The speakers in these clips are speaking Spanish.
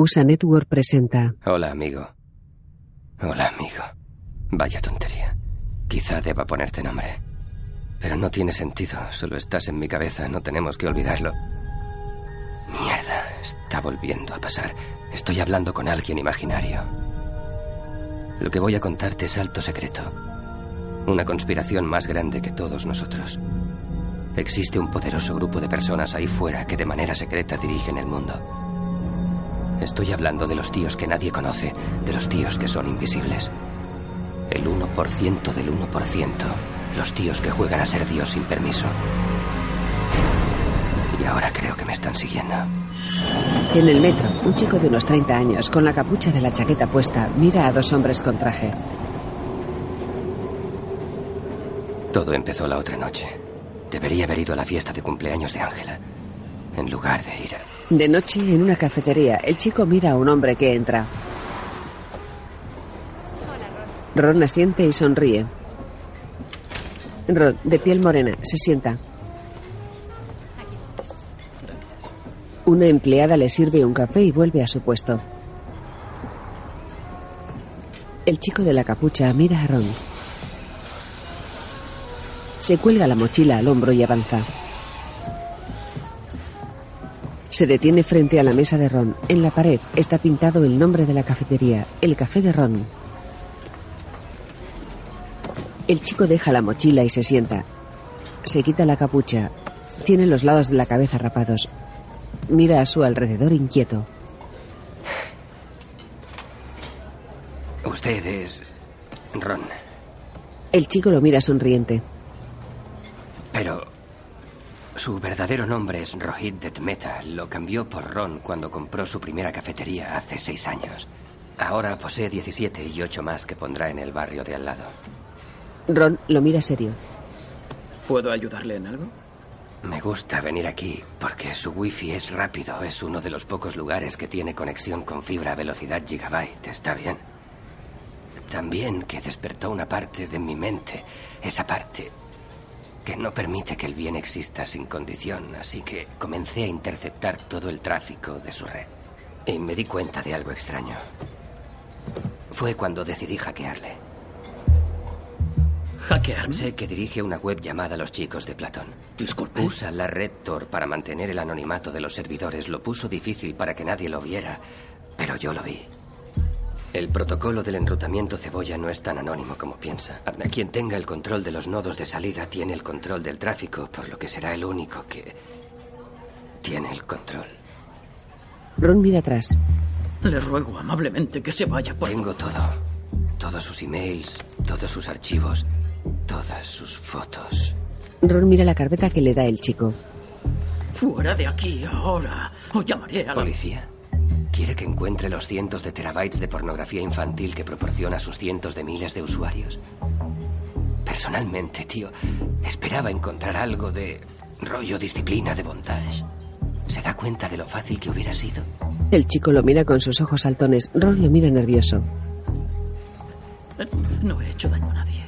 USA Network presenta. Hola, amigo. Hola, amigo. Vaya tontería. Quizá deba ponerte nombre. Pero no tiene sentido. Solo estás en mi cabeza. No tenemos que olvidarlo. Mierda. Está volviendo a pasar. Estoy hablando con alguien imaginario. Lo que voy a contarte es alto secreto. Una conspiración más grande que todos nosotros. Existe un poderoso grupo de personas ahí fuera que de manera secreta dirigen el mundo. Estoy hablando de los tíos que nadie conoce, de los tíos que son invisibles. El 1% del 1%. Los tíos que juegan a ser Dios sin permiso. Y ahora creo que me están siguiendo. En el metro, un chico de unos 30 años, con la capucha de la chaqueta puesta, mira a dos hombres con traje. Todo empezó la otra noche. Debería haber ido a la fiesta de cumpleaños de Ángela, en lugar de ir a... De noche, en una cafetería, el chico mira a un hombre que entra. Ron asiente y sonríe. Ron, de piel morena, se sienta. Una empleada le sirve un café y vuelve a su puesto. El chico de la capucha mira a Ron. Se cuelga la mochila al hombro y avanza. Se detiene frente a la mesa de Ron. En la pared está pintado el nombre de la cafetería, el café de Ron. El chico deja la mochila y se sienta. Se quita la capucha. Tiene los lados de la cabeza rapados. Mira a su alrededor inquieto. Usted es Ron. El chico lo mira sonriente. Pero su verdadero nombre es Rohit Detmeta. Lo cambió por Ron cuando compró su primera cafetería hace seis años. Ahora posee 17 y 8 más que pondrá en el barrio de al lado. Ron lo mira serio. ¿Puedo ayudarle en algo? Me gusta venir aquí porque su wifi es rápido. Es uno de los pocos lugares que tiene conexión con fibra a velocidad gigabyte. ¿Está bien? También que despertó una parte de mi mente. Esa parte que no permite que el bien exista sin condición. Así que comencé a interceptar todo el tráfico de su red. Y me di cuenta de algo extraño. Fue cuando decidí hackearle. ¿Hackearme? Sé que dirige una web llamada Los Chicos de Platón. Disculpe. Usa la red Tor para mantener el anonimato de los servidores. Lo puso difícil para que nadie lo viera, pero yo lo vi. El protocolo del enrutamiento cebolla no es tan anónimo como piensa. A quien tenga el control de los nodos de salida tiene el control del tráfico, por lo que será el único que tiene el control. Ron mira atrás. Le ruego amablemente que se vaya por... Tengo todo. Todos sus emails, todos sus archivos, todas sus fotos. Ron mira la carpeta que le da el chico. Fuera de aquí ahora. O llamaré a la... ¿Policía? ¿Quiere que encuentre los cientos de terabytes de pornografía infantil que proporciona a sus cientos de miles de usuarios? Personalmente, tío, esperaba encontrar algo de rollo disciplina de bondage. ¿Se da cuenta de lo fácil que hubiera sido? El chico lo mira con sus ojos saltones. Ron lo mira nervioso. No he hecho daño a nadie.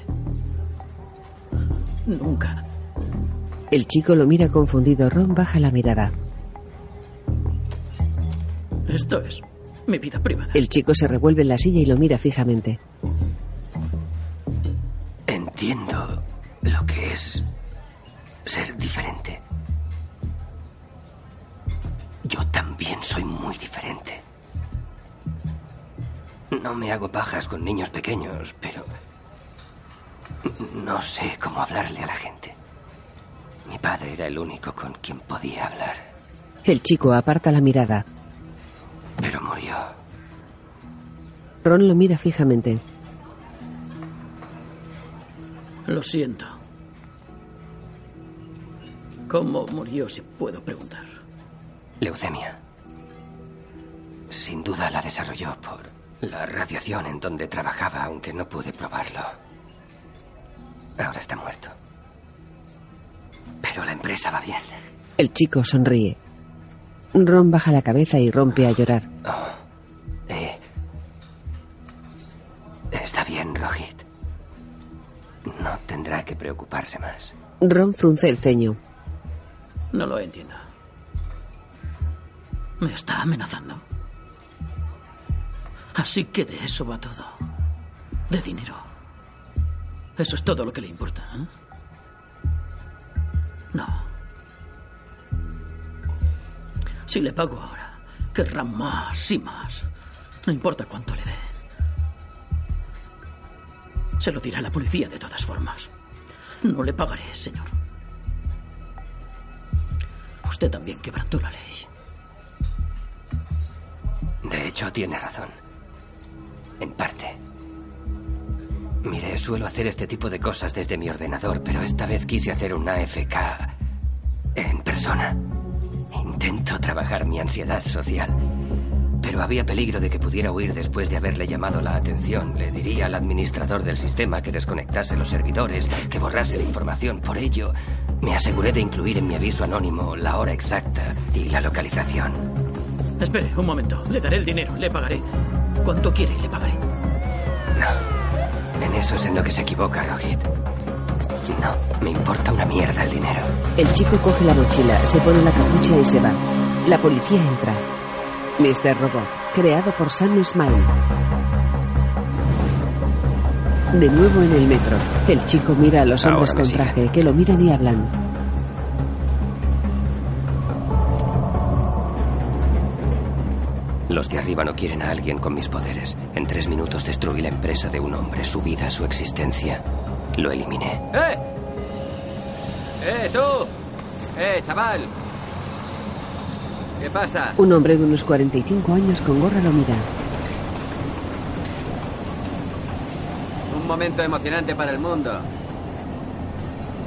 Nunca. El chico lo mira confundido. Ron baja la mirada. Esto es mi vida privada. El chico se revuelve en la silla y lo mira fijamente. Entiendo lo que es ser diferente. Yo también soy muy diferente. No me hago pajas con niños pequeños, pero no sé cómo hablarle a la gente. Mi padre era el único con quien podía hablar. El chico aparta la mirada. Ron lo mira fijamente. Lo siento. ¿Cómo murió, si puedo preguntar? Leucemia. Sin duda la desarrolló por la radiación en donde trabajaba, aunque no pude probarlo. Ahora está muerto. Pero la empresa va bien. El chico sonríe. Ron baja la cabeza y rompe a llorar. Oh, está bien, Rohit. No tendrá que preocuparse más. Ron frunce el ceño. No lo entiendo. ¿Me está amenazando? Así que de eso va todo. De dinero. Eso es todo lo que le importa. ¿eh? No. Si le pago ahora, querrá más y más. No importa cuánto le dé. Se lo dirá la policía de todas formas. No le pagaré, señor. Usted también quebrantó la ley. De hecho, tiene razón. En parte. Mire, suelo hacer este tipo de cosas desde mi ordenador, pero esta vez quise hacer una AFK en persona. Intento trabajar mi ansiedad social. Pero había peligro de que pudiera huir después de haberle llamado la atención. Le diría al administrador del sistema que desconectase los servidores, que borrase la información. Por ello, me aseguré de incluir en mi aviso anónimo la hora exacta y la localización. Espere, un momento. Le daré el dinero, le pagaré. ¿Cuánto quiere y le pagaré? No. En eso es en lo que se equivoca, Rohit. No, me importa una mierda el dinero. El chico coge la mochila, se pone la capucha y se va. La policía entra. Mr. Robot, creado por Sam Smile. De nuevo en el metro, el chico mira a los hombres Ahora me con traje que lo miran y hablan. Los de arriba no quieren a alguien con mis poderes. En tres minutos destruí la empresa de un hombre, su vida, su existencia. Lo eliminé. ¡Eh! ¡Eh, tú! ¡Eh, chaval! ¿Qué pasa? Un hombre de unos 45 años con gorra lo mira. Un momento emocionante para el mundo.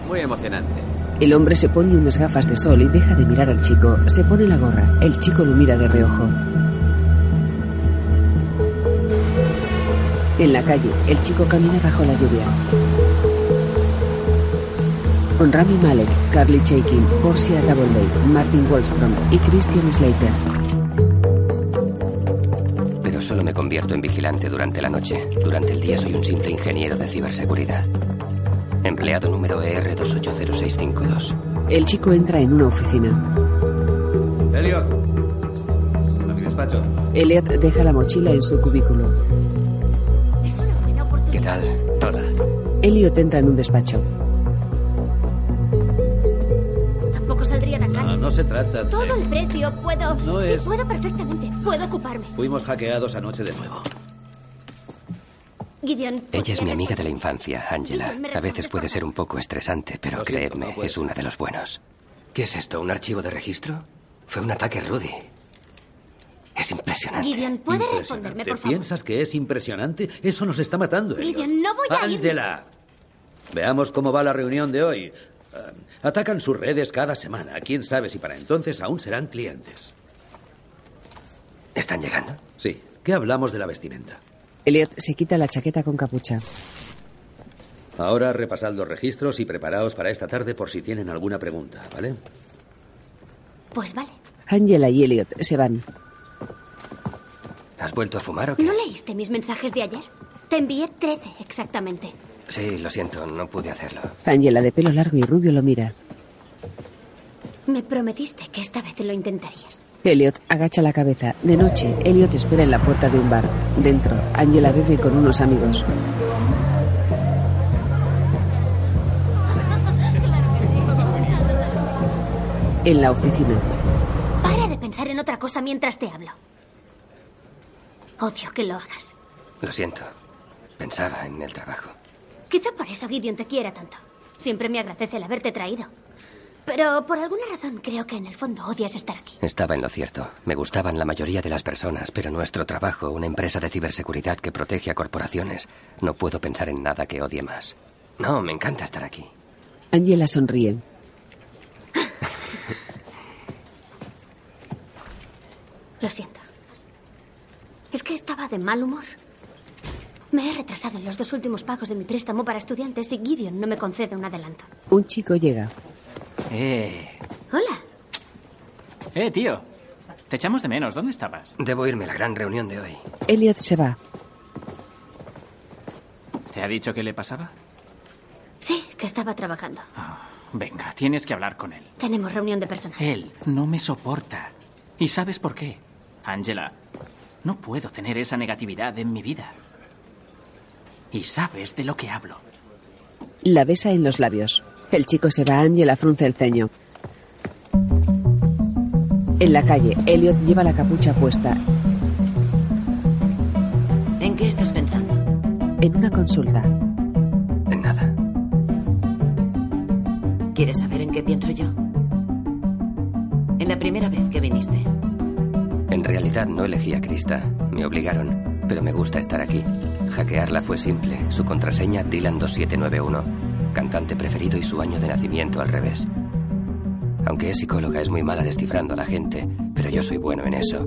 Muy emocionante. El hombre se pone unas gafas de sol y deja de mirar al chico. Se pone la gorra. El chico lo mira de reojo. En la calle, el chico camina bajo la lluvia. Con Rami Malek, Carly Chaikin, Portia Doubley, Martin Wallstrom y Christian Slater. Pero solo me convierto en vigilante durante la noche. Durante el día soy un simple ingeniero de ciberseguridad. Empleado número E ER280652. El chico entra en una oficina. Elliot. A mi despacho. Elliot deja la mochila en su cubículo. Es una buena oportunidad. ¿Qué tal? Hola. Elliot entra en un despacho. Trata de... Todo el precio, puedo. No sí, es- puedo perfectamente. Puedo ocuparme. Fuimos hackeados anoche de nuevo. Gideon. Ella es mi ¿podrías amiga de la infancia, Angela. A veces puede ser un poco estresante, pero siento, creedme, no es una de los buenos. ¿Qué es esto? ¿Un archivo de registro? Fue un ataque Rudy. Es impresionante. Gideon, ¿puede responderme, por favor? ¿Piensas que es impresionante? Eso nos está matando, Elliot. Gideon, no voy a ir. Angela. Veamos cómo va la reunión de hoy. Ah, atacan sus redes cada semana. Quién sabe si para entonces aún serán clientes. ¿Están llegando? Sí. ¿Qué hablamos de la vestimenta? Elliot se quita la chaqueta con capucha. Ahora repasad los registros y preparaos para esta tarde por si tienen alguna pregunta, ¿vale? Pues vale. Angela y Elliot se van. ¿Has vuelto a fumar o qué? ¿No leíste mis mensajes de ayer? Te envié 13 exactamente. Sí, lo siento, no pude hacerlo. Angela, de pelo largo y rubio, lo mira. Me prometiste que esta vez lo intentarías. Elliot agacha la cabeza. De noche, Elliot espera en la puerta de un bar. Dentro, Angela bebe con unos amigos. En la oficina, Para de pensar en otra cosa mientras te hablo. Odio que lo hagas. Lo siento. Pensaba en el trabajo. Quizá por eso Gideon te quiera tanto. Siempre me agradece el haberte traído. Pero por alguna razón creo que en el fondo odias estar aquí. Estaba en lo cierto. Me gustaban la mayoría de las personas, pero nuestro trabajo, una empresa de ciberseguridad que protege a corporaciones, no puedo pensar en nada que odie más. No, me encanta estar aquí. Angela sonríe. Lo siento. Es que estaba de mal humor. Me he retrasado en los dos últimos pagos de mi préstamo para estudiantes y Gideon no me concede un adelanto. Un chico llega. Eh, Hola. eh, tío. Te echamos de menos. ¿Dónde estabas? Debo irme a la gran reunión de hoy. Elliot se va. ¿Te ha dicho qué le pasaba? Sí, que estaba trabajando. Ah, venga, tienes que hablar con él. Tenemos reunión de personal. Él no me soporta. ¿Y sabes por qué? Angela, No puedo tener esa negatividad en mi vida. Y sabes de lo que hablo. La besa en los labios. El chico se va, Angela frunce el ceño. En la calle, Elliot lleva la capucha puesta. ¿En qué estás pensando? En una consulta. En nada. ¿Quieres saber en qué pienso yo? En la primera vez que viniste. En realidad no elegí a Krista. Me obligaron. Pero me gusta estar aquí. Hackearla fue simple. Su contraseña Dylan2791. Cantante preferido y su año de nacimiento al revés. Aunque es psicóloga, es muy mala descifrando a la gente, pero yo soy bueno en eso.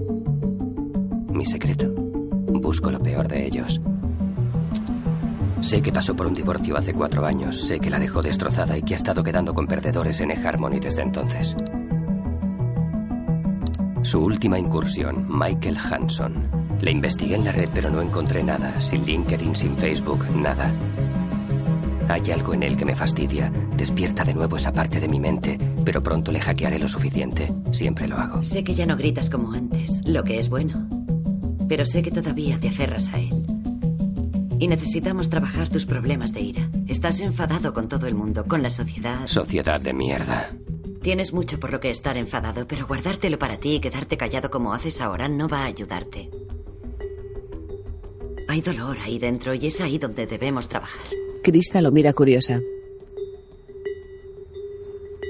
Mi secreto. Busco lo peor de ellos. Sé que pasó por un divorcio hace cuatro años, sé que la dejó destrozada y que ha estado quedando con perdedores en eHarmony desde entonces. Su última incursión, Michael Hanson. Le investigué en la red, pero no encontré nada. Sin LinkedIn, sin Facebook, nada. Hay algo en él que me fastidia. Despierta de nuevo esa parte de mi mente, pero pronto le hackearé lo suficiente. Siempre lo hago. Sé que ya no gritas como antes, lo que es bueno. Pero sé que todavía te aferras a él. Y necesitamos trabajar tus problemas de ira. Estás enfadado con todo el mundo, con la sociedad. Sociedad de mierda. Tienes mucho por lo que estar enfadado, pero guardártelo para ti y quedarte callado como haces ahora no va a ayudarte. Hay dolor ahí dentro y es ahí donde debemos trabajar. Krista lo mira curiosa.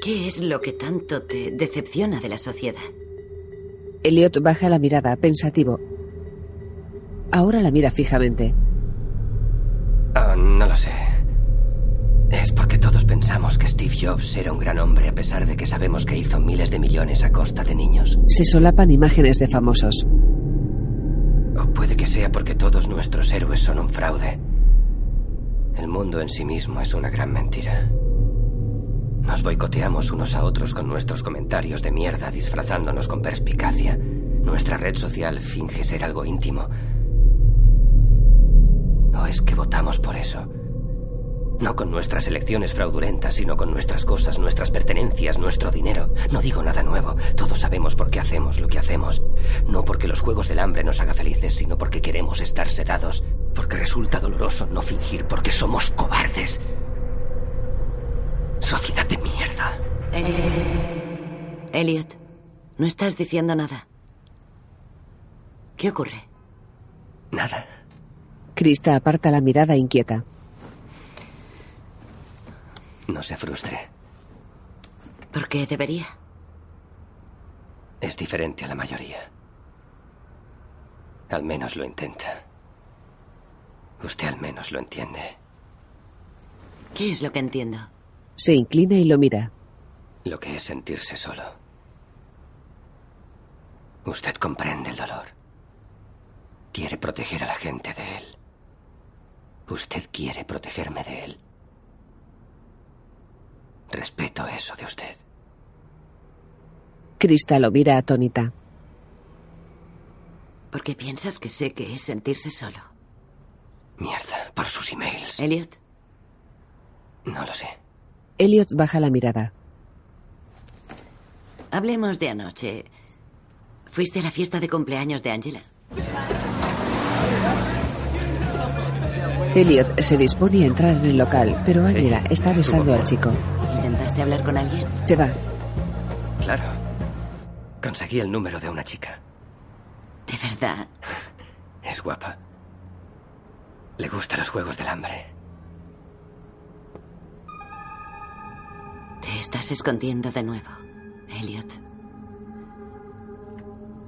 ¿Qué es lo que tanto te decepciona de la sociedad? Elliot baja la mirada, pensativo. Ahora la mira fijamente. Oh, no lo sé. Es porque todos pensamos que Steve Jobs era un gran hombre a pesar de que sabemos que hizo miles de millones a costa de niños. Se solapan imágenes de famosos. Puede que sea porque todos nuestros héroes son un fraude. El mundo en sí mismo es una gran mentira. Nos boicoteamos unos a otros con nuestros comentarios de mierda disfrazándonos con perspicacia. Nuestra red social finge ser algo íntimo. ¿O es que votamos por eso? No con nuestras elecciones fraudulentas, sino con nuestras cosas, nuestras pertenencias, nuestro dinero. No digo nada nuevo. Todos sabemos por qué hacemos lo que hacemos. No porque los juegos del hambre nos haga felices, sino porque queremos estar sedados. Porque resulta doloroso no fingir porque somos cobardes. Sociedad de mierda. Elliot. Elliot, no estás diciendo nada. ¿Qué ocurre? Nada. Krista aparta la mirada inquieta. No se frustre. ¿Por qué debería? Es diferente a la mayoría. Al menos lo intenta. Usted al menos lo entiende. ¿Qué es lo que entiendo? Se inclina y lo mira. Lo que es sentirse solo. Usted comprende el dolor. Quiere proteger a la gente de él. Usted quiere protegerme de él. Respeto eso de usted. Krista lo mira atónita. ¿Por qué piensas que sé que es sentirse solo? Mierda, por sus emails. Elliot, No lo sé. Elliot baja la mirada. hablemos de anoche. ¿Fuiste a la fiesta de cumpleaños de Angela? Elliot se dispone a entrar en el local, pero Angela está besando al chico. ¿Intentaste hablar con alguien? Se va. Claro. Conseguí el número de una chica. ¿De verdad? Es guapa. Le gustan los juegos del hambre. Te estás escondiendo de nuevo, Elliot.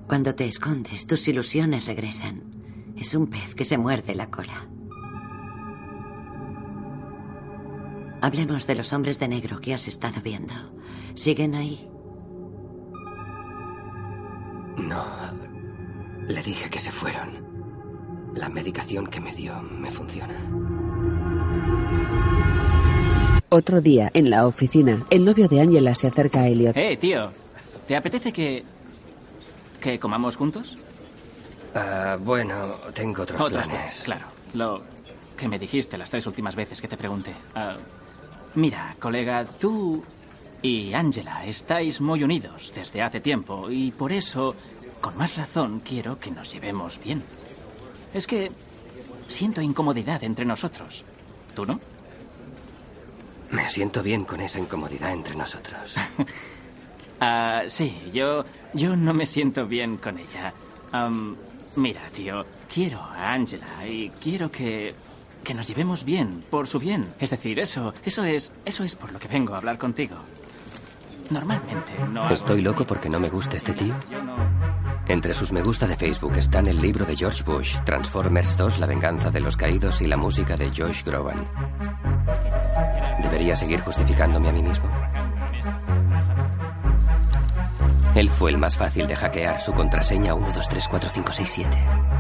Cuando te escondes, tus ilusiones regresan. Es un pez que se muerde la cola. Hablemos de los hombres de negro que has estado viendo. ¿Siguen ahí? No. Le dije que se fueron. La medicación que me dio me funciona. Otro día, en la oficina, el novio de Angela se acerca a Elliot. Eh, tío, ¿te apetece que. que comamos juntos? Ah, bueno, tengo otros, Otros planes. planes, claro. Lo que me dijiste las tres últimas veces que te pregunté. Ah, mira, colega, tú y Angela estáis muy unidos desde hace tiempo y por eso con más razón quiero que nos llevemos bien. Es que siento incomodidad entre nosotros. ¿Tú no? Me siento bien con esa incomodidad entre nosotros. Ah, sí, yo, yo no me siento bien con ella. Mira, tío, quiero a Angela y quiero que, que nos llevemos bien, por su bien. Es decir, eso, eso es, eso es por lo que vengo a hablar contigo. Normalmente no. ¿Estoy esto. loco porque no me gusta este tío? Entre sus me gusta de Facebook están el libro de George Bush, Transformers 2, La venganza de los caídos y la música de Josh Groban. ¿Debería seguir justificándome a mí mismo? Él fue el más fácil de hackear su contraseña 12345677.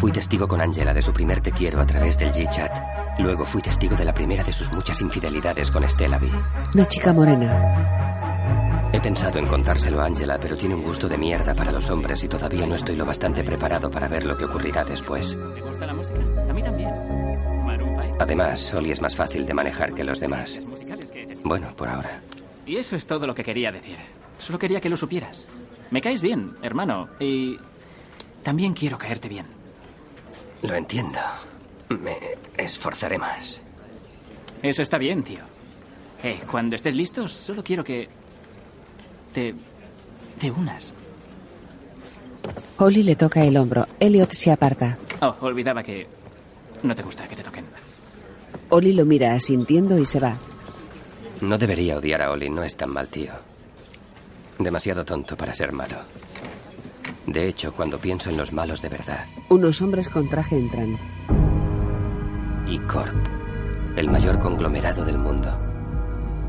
Fui testigo con Angela de su primer te quiero a través del G-Chat. Luego fui testigo de la primera de sus muchas infidelidades con Stella B. Una chica morena. He pensado en contárselo a Angela, pero tiene un gusto de mierda para los hombres y todavía no estoy lo bastante preparado para ver lo que ocurrirá después. ¿Te gusta la música? A mí también. Maroon 5. Además, Oli es más fácil de manejar que los demás. Bueno, por ahora. Y eso es todo lo que quería decir. Solo quería que lo supieras. Me caes bien, hermano, y también quiero caerte bien. Lo entiendo. Me esforzaré más. Eso está bien, tío. Eh, cuando estés listos, solo quiero que te te unas. Holly le toca el hombro. Elliot se aparta. Oh, olvidaba que no te gusta que te toquen. Oli lo mira asintiendo y se va. No debería odiar a Oli, no es tan mal tío. Demasiado tonto para ser malo. De hecho, cuando pienso en los malos de verdad, Unos hombres con traje entran. y Corp, el mayor conglomerado del mundo.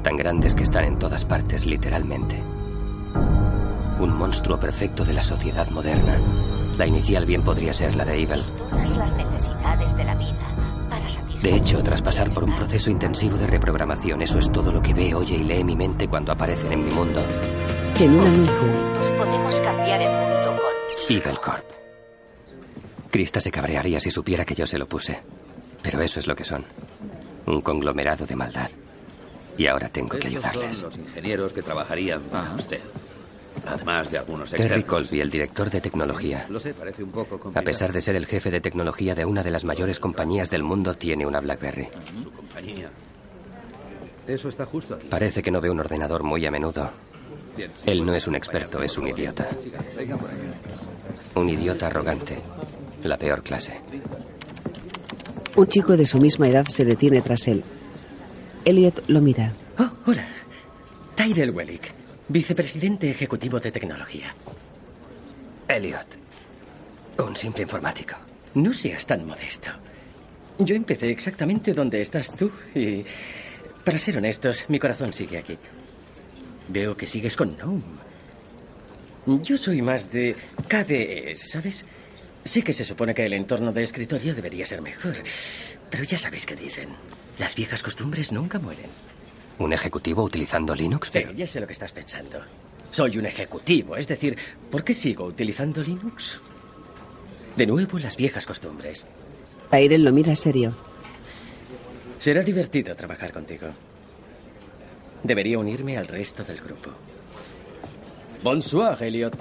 Tan grandes que están en todas partes, literalmente. Un monstruo perfecto de la sociedad moderna. La inicial bien podría ser la de Evil. todas las necesidades de la vida para satisfacer. De hecho, tras pasar por un proceso intensivo de reprogramación, eso es todo lo que ve, oye y lee mi mente cuando aparecen en mi mundo. Miju. Juntos podemos cambiar el mundo Evil Corp. Krista se cabrearía si supiera que yo se lo puse. Pero eso es lo que son. Un conglomerado de maldad. Y ahora tengo que ayudarles. son los ingenieros que trabajarían para usted. Además de algunos Terry. Colby, el director de tecnología. Lo sé, parece un poco A pesar de ser el jefe de tecnología de una de las mayores compañías del mundo, tiene una BlackBerry. Su compañía. Eso está justo aquí. Parece que no ve un ordenador muy a menudo. Él no es un experto, es un idiota. Un idiota arrogante. La peor clase. Un chico de su misma edad se detiene tras él. Elliot lo mira. Oh, hola. Tyrell Wellick, vicepresidente ejecutivo de tecnología. Elliot. Un simple informático. No seas tan modesto. Yo empecé exactamente donde estás tú y, para ser honestos, mi corazón sigue aquí. Veo que sigues con Gnome. Yo soy más de KDE, ¿sabes? Sé que se supone que el entorno de escritorio debería ser mejor, pero ya sabéis qué dicen. Las viejas costumbres nunca mueren. ¿Un ejecutivo utilizando Linux? Sí, ya sé lo que estás pensando. Soy un ejecutivo, es decir, ¿por qué sigo utilizando Linux? De nuevo las viejas costumbres. Tyrell lo mira serio. Será divertido trabajar contigo. Debería unirme al resto del grupo. Bonsoir, Elliot.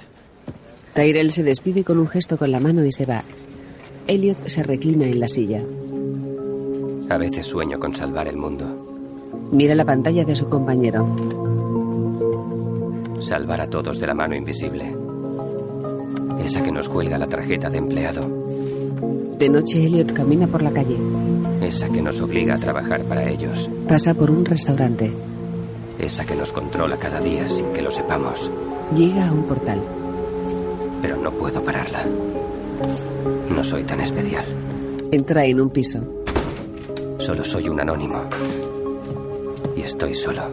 Tyrell se despide con un gesto con la mano y se va. Elliot se reclina en la silla. A veces sueño con salvar el mundo. Mira la pantalla de su compañero. Salvar a todos de la mano invisible. Esa que nos cuelga la tarjeta de empleado. De noche Elliot camina por la calle. Esa que nos obliga a trabajar para ellos. Pasa por un restaurante. Esa que nos controla cada día sin que lo sepamos. Llega a un portal. Pero no puedo pararla. No soy tan especial. Entra en un piso. Solo soy un anónimo. Y estoy solo.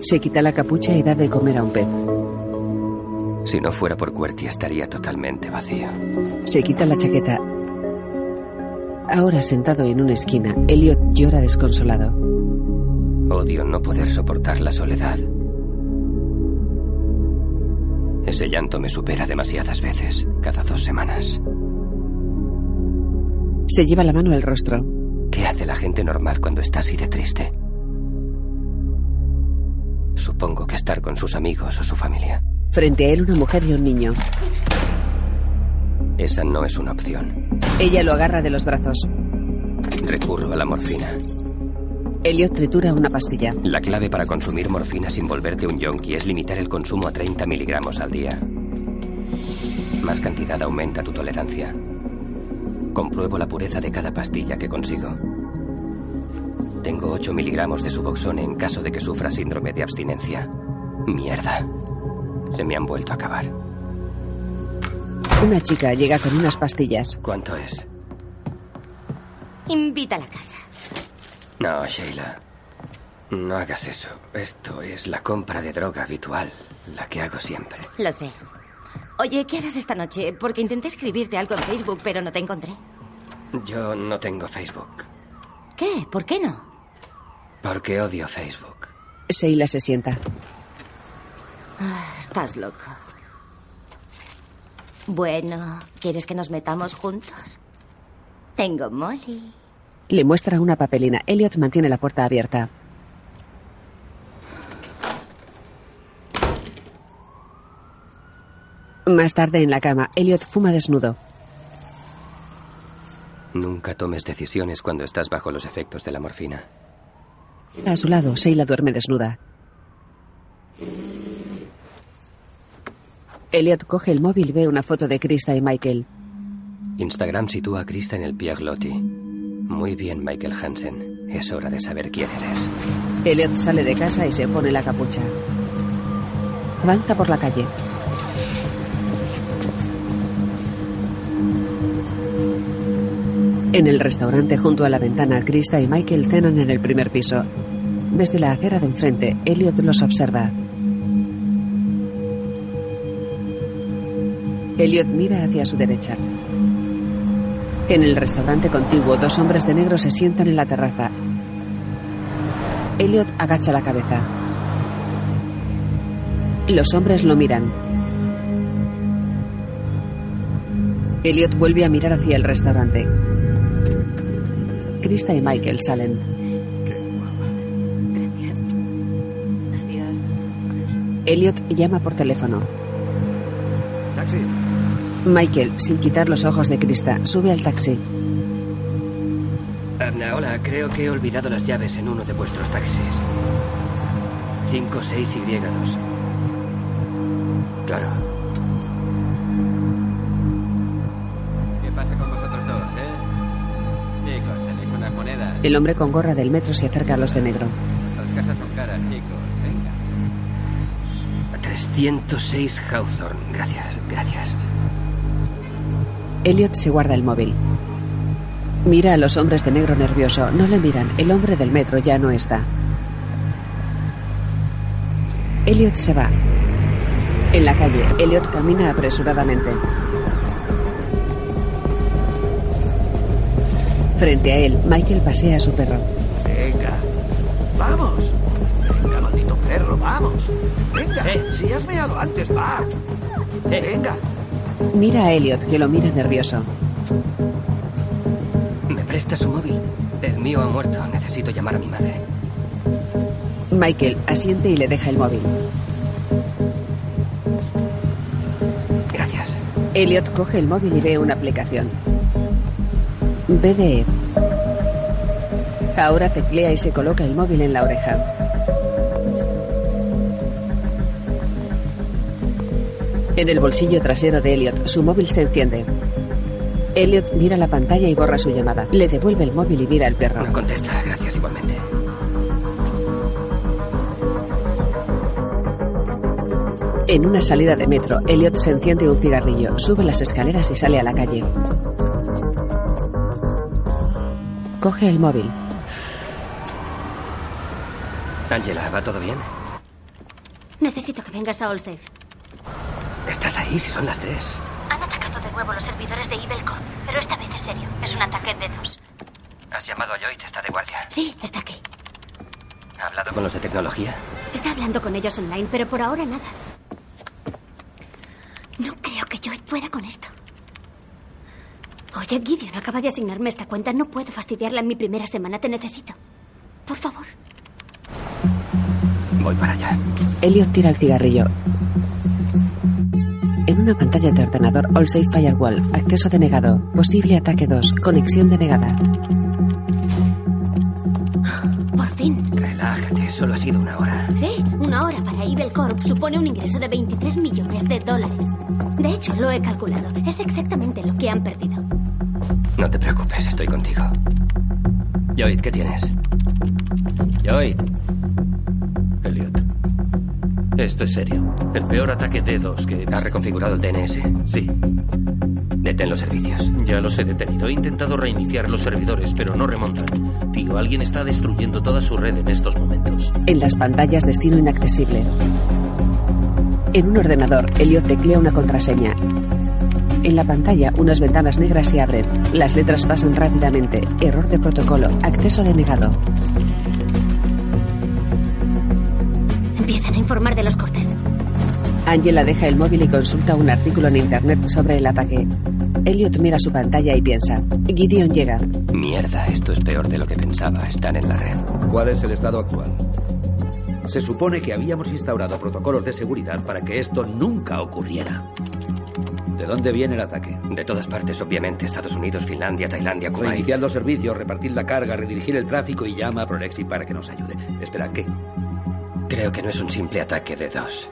Se quita la capucha y da de comer a un pez. Si no fuera por Cuerti estaría totalmente vacío. Se quita la chaqueta. Ahora sentado en una esquina, Elliot llora desconsolado. Odio no poder soportar la soledad. Ese llanto me supera demasiadas veces, cada dos semanas. Se lleva la mano al rostro. ¿Qué hace la gente normal cuando está así de triste? Supongo que estar con sus amigos o su familia. Frente a él una mujer y un niño. Esa no es una opción. Ella lo agarra de los brazos. Recurro a la morfina. Elliot tritura una pastilla. La clave para consumir morfina sin volverte un yonki es limitar el consumo a 30 miligramos al día. Más cantidad aumenta tu tolerancia. Compruebo la pureza de cada pastilla que consigo. Tengo 8 miligramos de suboxone en caso de que sufra síndrome de abstinencia. Mierda. Se me han vuelto a acabar. Una chica llega con unas pastillas. ¿Cuánto es? Invita a la casa. No, Sheila. No hagas eso. Esto es la compra de droga habitual, la que hago siempre. Lo sé. Oye, ¿qué harás esta noche? Porque intenté escribirte algo en Facebook, pero no te encontré. Yo no tengo Facebook. ¿Qué? ¿Por qué no? Porque odio Facebook. Sheila se sienta. Ah, estás loco. Bueno, ¿quieres que nos metamos juntos? Tengo Molly. Le muestra una papelina. Elliot mantiene la puerta abierta. Más tarde en la cama, Elliot fuma desnudo. Nunca tomes decisiones cuando estás bajo los efectos de la morfina. A su lado, Sheila duerme desnuda. Elliot coge el móvil y ve una foto de Krista y Michael. Instagram sitúa a Krista en el Piaglotti. Muy bien, Michael Hansen. Es hora de saber quién eres. Elliot sale de casa y se pone la capucha. Avanza por la calle. En el restaurante junto a la ventana, Krista y Michael cenan en el primer piso. Desde la acera de enfrente, Elliot los observa. Elliot mira hacia su derecha. En el restaurante contiguo, dos hombres de negro se sientan en la terraza. Elliot agacha la cabeza. Los hombres lo miran. Elliot vuelve a mirar hacia el restaurante. Krista y Michael salen. Gracias. Adiós. Elliot llama por teléfono. Michael, sin quitar los ojos de Krista, sube al taxi. Ah, hola, creo que he olvidado las llaves en uno de vuestros taxis. 56Y2. Claro. ¿Qué pasa con vosotros dos, eh? Chicos, tenéis unas monedas. El hombre con gorra del metro se acerca a los de negro. Las casas son caras, chicos. Venga. 306 Hawthorne. Gracias, gracias. Elliot se guarda el móvil. Mira a los hombres de negro nervioso. No le miran. El hombre del metro ya no está. Elliot se va. En la calle, Elliot camina apresuradamente. Frente a él, Michael pasea a su perro. Venga, vamos. Venga, maldito perro, vamos. Venga, si has meado antes, va. Venga. Mira a Elliot, que lo mira nervioso. ¿Me presta su móvil? El mío ha muerto. Necesito llamar a mi madre. Michael asiente y le deja el móvil. Gracias. Elliot coge el móvil y ve una aplicación. BDE. Ahora teclea y se coloca el móvil en la oreja. En el bolsillo trasero de Elliot, su móvil se enciende. Elliot mira la pantalla y borra su llamada. Le devuelve el móvil y mira al perro. No contesta, gracias igualmente. En una salida de metro, Elliot se enciende un cigarrillo, sube las escaleras y sale a la calle. Coge el móvil. Angela, ¿va todo bien? Necesito que vengas a All Safe. ¿Estás ahí si son las tres? Han atacado de nuevo los servidores de Ibelcom, pero esta vez es serio. Es un ataque de dos. ¿Has llamado a Joyce? Está de guardia. Sí, está aquí. ¿Ha hablado con los de tecnología? Está hablando con ellos online, pero por ahora nada. No creo que Joy pueda con esto. Oye, Gideon acaba de asignarme esta cuenta. No puedo fastidiarla en mi primera semana. Te necesito. Por favor. Voy para allá. Elliot tira el cigarrillo. En una pantalla de ordenador, All Safe Firewall. Acceso denegado. Posible ataque 2. Conexión denegada. Por fin. Relájate, solo ha sido una hora. Sí, una hora para Evil Corp supone un ingreso de 23 millones de dólares. De hecho, lo he calculado. Es exactamente lo que han perdido. No te preocupes, estoy contigo. Lloyd, ¿qué tienes? Lloyd. Esto es serio. El peor ataque D2 que... ¿Has reconfigurado el DNS? Sí. Detén los servicios. Ya los he detenido. He intentado reiniciar los servidores, pero no remontan. Tío, alguien está destruyendo toda su red en estos momentos. En las pantallas, destino inaccesible. En un ordenador, Elliot teclea una contraseña. En la pantalla, unas ventanas negras se abren. Las letras pasan rápidamente. Error de protocolo. Acceso denegado. Empiezan a informar de los cortes. Angela deja el móvil y consulta un artículo en internet sobre el ataque. Elliot mira su pantalla y piensa. Gideon llega. Mierda, esto es peor de lo que pensaba. Están en la red. ¿Cuál es el estado actual? Se supone que habíamos instaurado protocolos de seguridad para que esto nunca ocurriera. ¿De dónde viene el ataque? De todas partes, obviamente. Estados Unidos, Finlandia, Tailandia, Kuwait. Reiniciar los servicios, repartir la carga, redirigir el tráfico y llama a Prolexi para que nos ayude. Espera, ¿qué? Creo que no es un simple ataque de dos.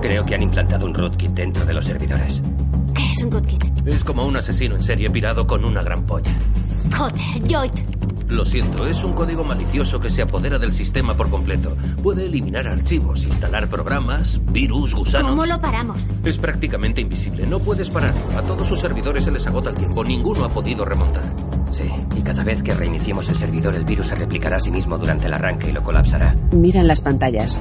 Creo que han implantado un rootkit dentro de los servidores. ¿Qué es un rootkit? Es como un asesino en serie pirado con una gran polla. Joder, Lloyd. Lo siento, es un código malicioso que se apodera del sistema por completo. Puede eliminar archivos, instalar programas, virus, gusanos. ¿Cómo lo paramos? Es prácticamente invisible. No puedes pararlo. A todos sus servidores se les agota el tiempo. Ninguno ha podido remontar. Sí, y cada vez que reiniciemos el servidor, el virus se replicará a sí mismo durante el arranque y lo colapsará. Miran las pantallas.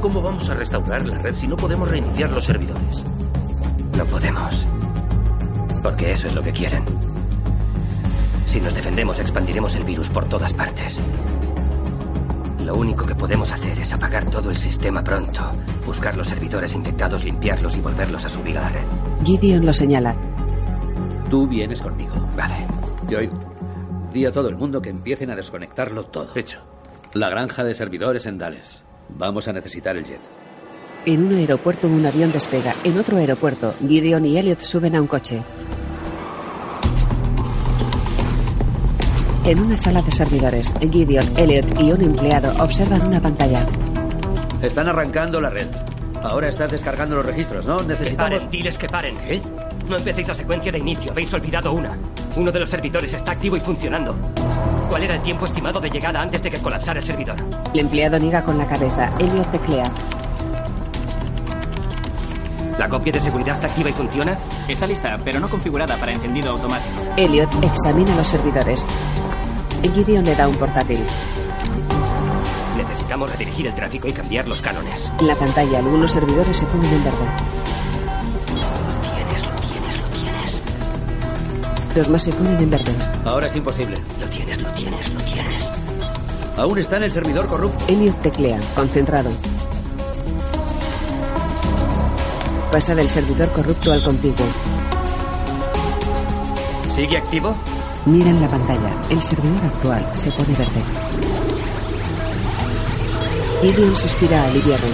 ¿Cómo vamos a restaurar la red si no podemos reiniciar los servidores? No podemos. Porque eso es lo que quieren. Si nos defendemos, expandiremos el virus por todas partes. Lo único que podemos hacer es apagar todo el sistema pronto, buscar los servidores infectados, limpiarlos y volverlos a subir a la red. Gideon lo señala. Tú vienes conmigo. Vale. Lloyd, di a todo el mundo que empiecen a desconectarlo todo. Hecho. La granja de servidores en Dallas. Vamos a necesitar el jet. En un aeropuerto un avión despega. En otro aeropuerto, Gideon y Elliot suben a un coche. En una sala de servidores, Gideon, Elliot y un empleado observan una pantalla. Están arrancando la red. Ahora estás descargando los registros, ¿no? Que Necesitamos... paren, diles que paren. ¿Qué? No empecéis la secuencia de inicio, habéis olvidado una. Uno de los servidores está activo y funcionando. ¿Cuál era el tiempo estimado de llegada antes de que colapsara el servidor? El empleado niega con la cabeza. Elliot teclea. ¿La copia de seguridad está activa y funciona? Está lista, pero no configurada para encendido automático. Elliot examina los servidores. Gideon le da un portátil. Necesitamos redirigir el tráfico y cambiar los cánones. En la pantalla, algunos servidores se ponen en verde. Dos más se ponen en verde. Ahora es imposible. Lo tienes, lo tienes, lo tienes. Aún está en el servidor corrupto. Elliot teclea, concentrado. Pasa del servidor corrupto al contiguo. ¿Sigue activo? Mira en la pantalla. El servidor actual se pone verde. Gideon suspira aliviado.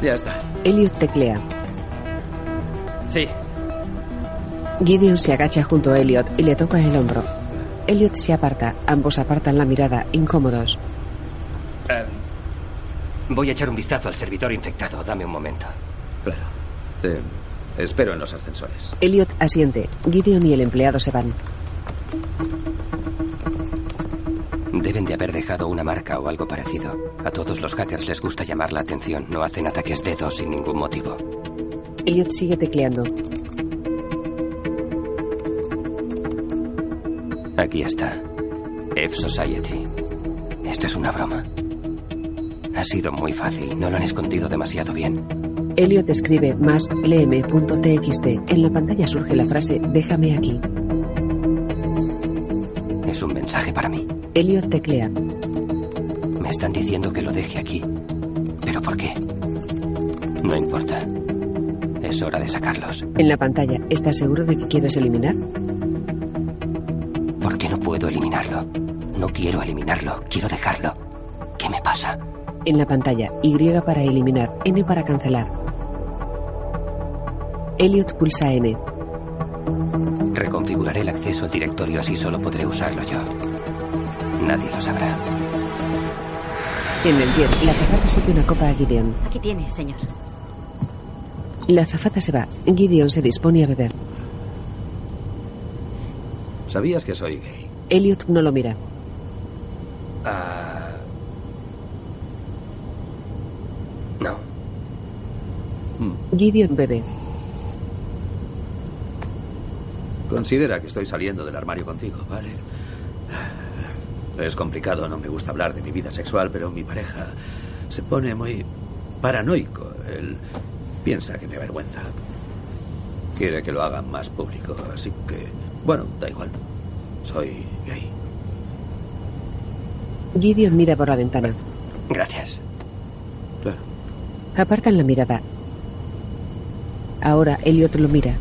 Ya está. Elliot teclea. Sí. Gideon se agacha junto a Elliot y le toca el hombro. Elliot se aparta. Ambos apartan la mirada, incómodos. Eh, voy a echar un vistazo al servidor infectado. Dame un momento. Claro. Te espero en los ascensores. Elliot asiente. Gideon y el empleado se van. Deben de haber dejado una marca o algo parecido. A todos los hackers les gusta llamar la atención. No hacen ataques dedos sin ningún motivo. Elliot sigue tecleando. Aquí está. F Society. Esto es una broma. Ha sido muy fácil. No lo han escondido demasiado bien. Elliot escribe más lm.txt. En la pantalla surge la frase Déjame aquí. Es un mensaje para mí. Elliot teclea. Me están diciendo que lo deje aquí. ¿Pero por qué? No importa. Es hora de sacarlos. En la pantalla, ¿estás seguro de que quieres eliminar? No quiero eliminarlo. Quiero dejarlo. ¿Qué me pasa? En la pantalla, Y para eliminar, N para cancelar. Elliot pulsa N. Reconfiguraré el acceso al directorio así solo podré usarlo yo. Nadie lo sabrá. En el jet, la azafata sirve una copa a Gideon. Aquí tiene, señor. La azafata se va. Gideon se dispone a beber. ¿Sabías que soy gay? Elliot no lo mira. Ah. no. Gideon bebe. Considera que estoy saliendo del armario contigo, ¿vale? Es complicado, no me gusta hablar de mi vida sexual, pero mi pareja se pone muy paranoico. Él piensa que me avergüenza. Quiere que lo haga más público, así que, bueno, da igual. Soy gay. Gideon mira por la ventana. Gracias. Claro. Apartan la mirada. Ahora Elliot lo mira.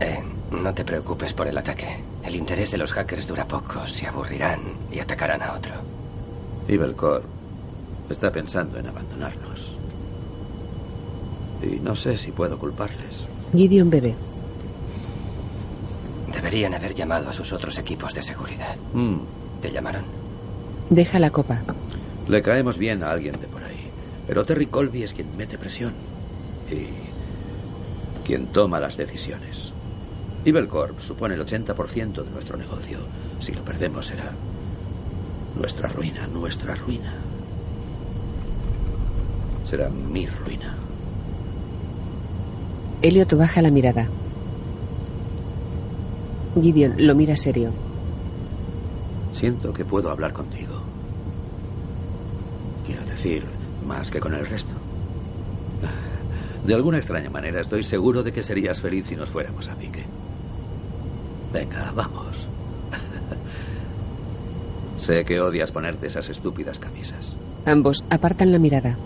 Eh, no te preocupes por el ataque. El interés de los hackers dura poco. Se aburrirán y atacarán a otro. Evil Corp está pensando en abandonarnos. Y no sé si puedo culparles. Gideon bebe. Deberían haber llamado a sus otros equipos de seguridad. Mm, ¿Te llamaron? Deja la copa. le caemos bien a alguien de por ahí. Pero Terry Colby es quien mete presión. Y quien toma las decisiones. Evil Corp supone el 80% de nuestro negocio. Si lo perdemos será nuestra ruina, nuestra ruina. Será mi ruina. Elliot baja la mirada. Gideon lo mira serio. Siento que puedo hablar contigo. Quiero decir, más que con el resto. De alguna extraña manera estoy seguro de que serías feliz si nos fuéramos a pique. Venga, vamos. sé que odias ponerte esas estúpidas camisas. Ambos apartan la mirada.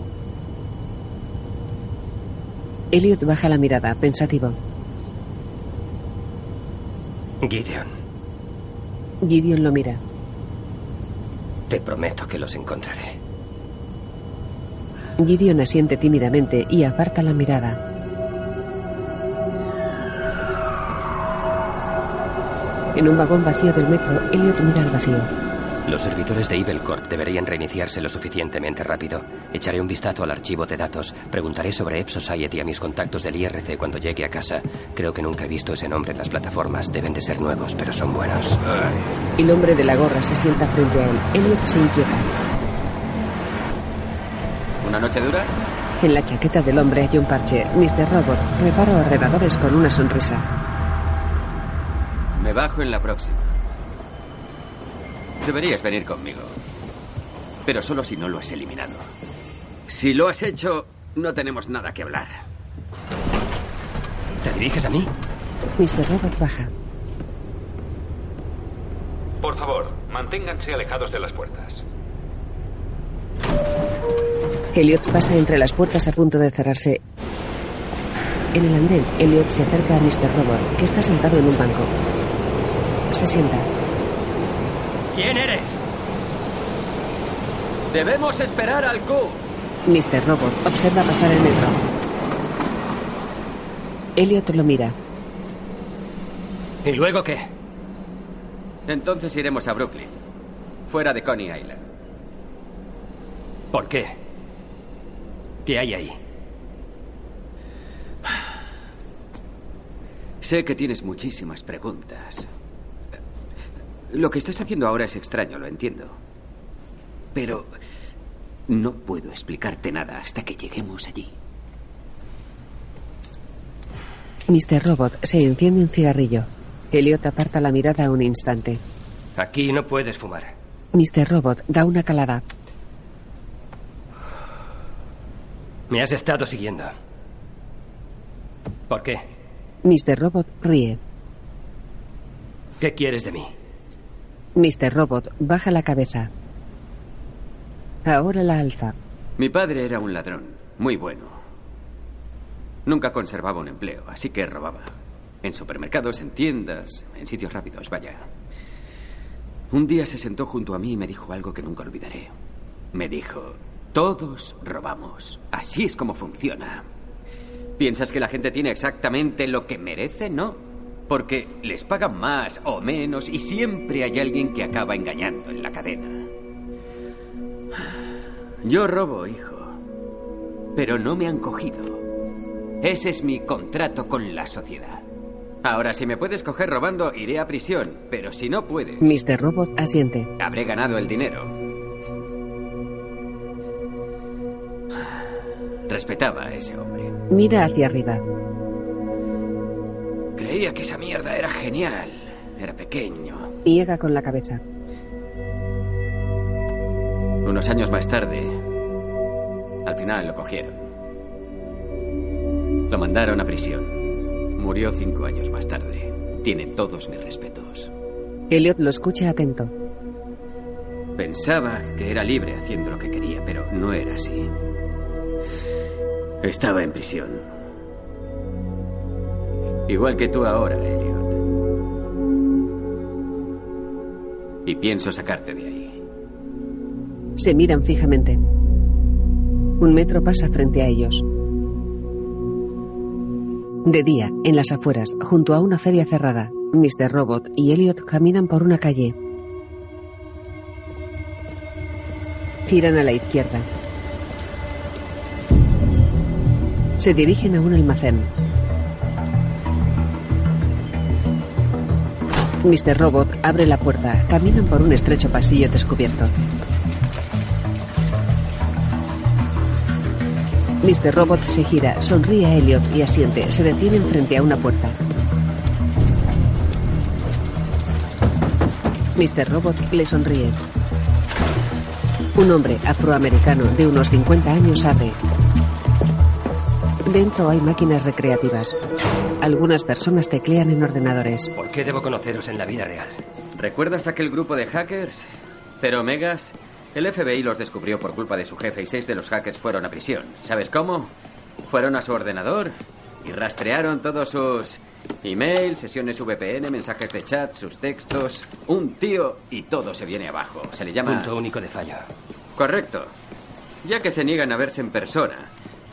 Elliot baja la mirada, pensativo. Gideon, Gideon lo mira. te prometo que los encontraré. Gideon asiente tímidamente y aparta la mirada. En un vagón vacío del metro, Elliot mira al vacío. Los servidores de Evil Corp deberían reiniciarse lo suficientemente rápido. Echaré un vistazo al archivo de datos. Preguntaré sobre Ep Society a mis contactos del IRC cuando llegue a casa. Creo que nunca he visto ese nombre en las plataformas. Deben de ser nuevos, pero son buenos. El hombre de la gorra se sienta frente a él. Elliot se inquieta. ¿Una noche dura? En la chaqueta del hombre hay un parche. Mr. Robot repara ordenadores con una sonrisa. Me bajo en la próxima. Deberías venir conmigo. Pero solo si no lo has eliminado. Si lo has hecho, no tenemos nada que hablar. ¿Te diriges a mí? Mr. Robot baja. Por favor, manténganse alejados de las puertas. Elliot pasa entre las puertas a punto de cerrarse. En el andén, Elliot se acerca a Mr. Robot, que está sentado en un banco. Se sienta. ¿Quién eres? Debemos esperar al Q. Mr. Robot observa pasar el metro. Elliot lo mira. ¿Y luego qué? Entonces iremos a Brooklyn. Fuera de Coney Island. ¿Por qué? ¿Qué hay ahí? Sé que tienes muchísimas preguntas. Lo que estás haciendo ahora es extraño, lo entiendo. Pero no puedo explicarte nada hasta que lleguemos allí. Mr. Robot se enciende un cigarrillo. Elliot aparta la mirada un instante. Aquí no puedes fumar. Mr. Robot da una calada. Me has estado siguiendo. ¿Por qué? Mr. Robot ríe. ¿Qué quieres de mí? Mr. Robot baja la cabeza. Ahora la alza. Mi padre era un ladrón, muy bueno. Nunca conservaba un empleo, así que robaba. En supermercados, en tiendas, en sitios rápidos, vaya. Un día se sentó junto a mí y me dijo algo que nunca olvidaré. Me dijo, todos robamos. Así es como funciona. ¿Piensas que la gente tiene exactamente lo que merece? No. Porque les pagan más o menos y siempre hay alguien que acaba engañando en la cadena. Yo robo, hijo. Pero no me han cogido. Ese es mi contrato con la sociedad. Ahora, si me puedes coger robando, iré a prisión. Pero si no puedes, Mr. Robot asiente. habré ganado el dinero. Respetaba a ese hombre. Mira hacia arriba. Creía que esa mierda era genial. Era pequeño. Niega con la cabeza. Unos años más tarde, al final lo cogieron. Lo mandaron a prisión. Murió cinco años más tarde. Tiene todos mis respetos. Elliot lo escucha atento. Pensaba que era libre haciendo lo que quería, pero no era así. Estaba en prisión. Igual que tú ahora, Elliot. Y pienso sacarte de ahí. Se miran fijamente. Un metro pasa frente a ellos. De día, en las afueras, junto a una feria cerrada, Mr. Robot y Elliot caminan por una calle. Giran a la izquierda. Se dirigen a un almacén. Mr. Robot abre la puerta. Caminan por un estrecho pasillo descubierto. Mr. Robot se gira, sonríe a Elliot y asiente. Se detienen frente a una puerta. Mr. Robot le sonríe. Un hombre afroamericano de unos 50 años abre. Dentro hay máquinas recreativas. Algunas personas teclean en ordenadores. ¿Por qué debo conoceros en la vida real? ¿Recuerdas aquel grupo de hackers? Cero Megas. El FBI los descubrió por culpa de su jefe y seis de los hackers fueron a prisión. ¿Sabes cómo? Fueron a su ordenador y rastrearon todos sus emails, sesiones VPN, mensajes de chat, sus textos. Un tío y todo se viene abajo. Se le llama... Punto único de fallo. Correcto. Ya que se niegan a verse en persona,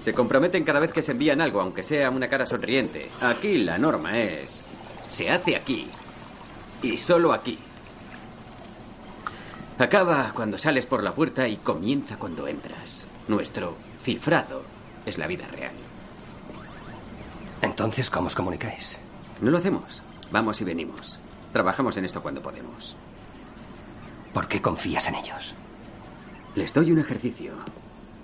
se comprometen cada vez que se envían algo, aunque sea una cara sonriente. Aquí la norma es... Se hace aquí. Y solo aquí. Acaba cuando sales por la puerta y comienza cuando entras. Nuestro cifrado es la vida real. Entonces, ¿cómo os comunicáis? No lo hacemos. Vamos y venimos. Trabajamos en esto cuando podemos. ¿Por qué confías en ellos? Les doy un ejercicio.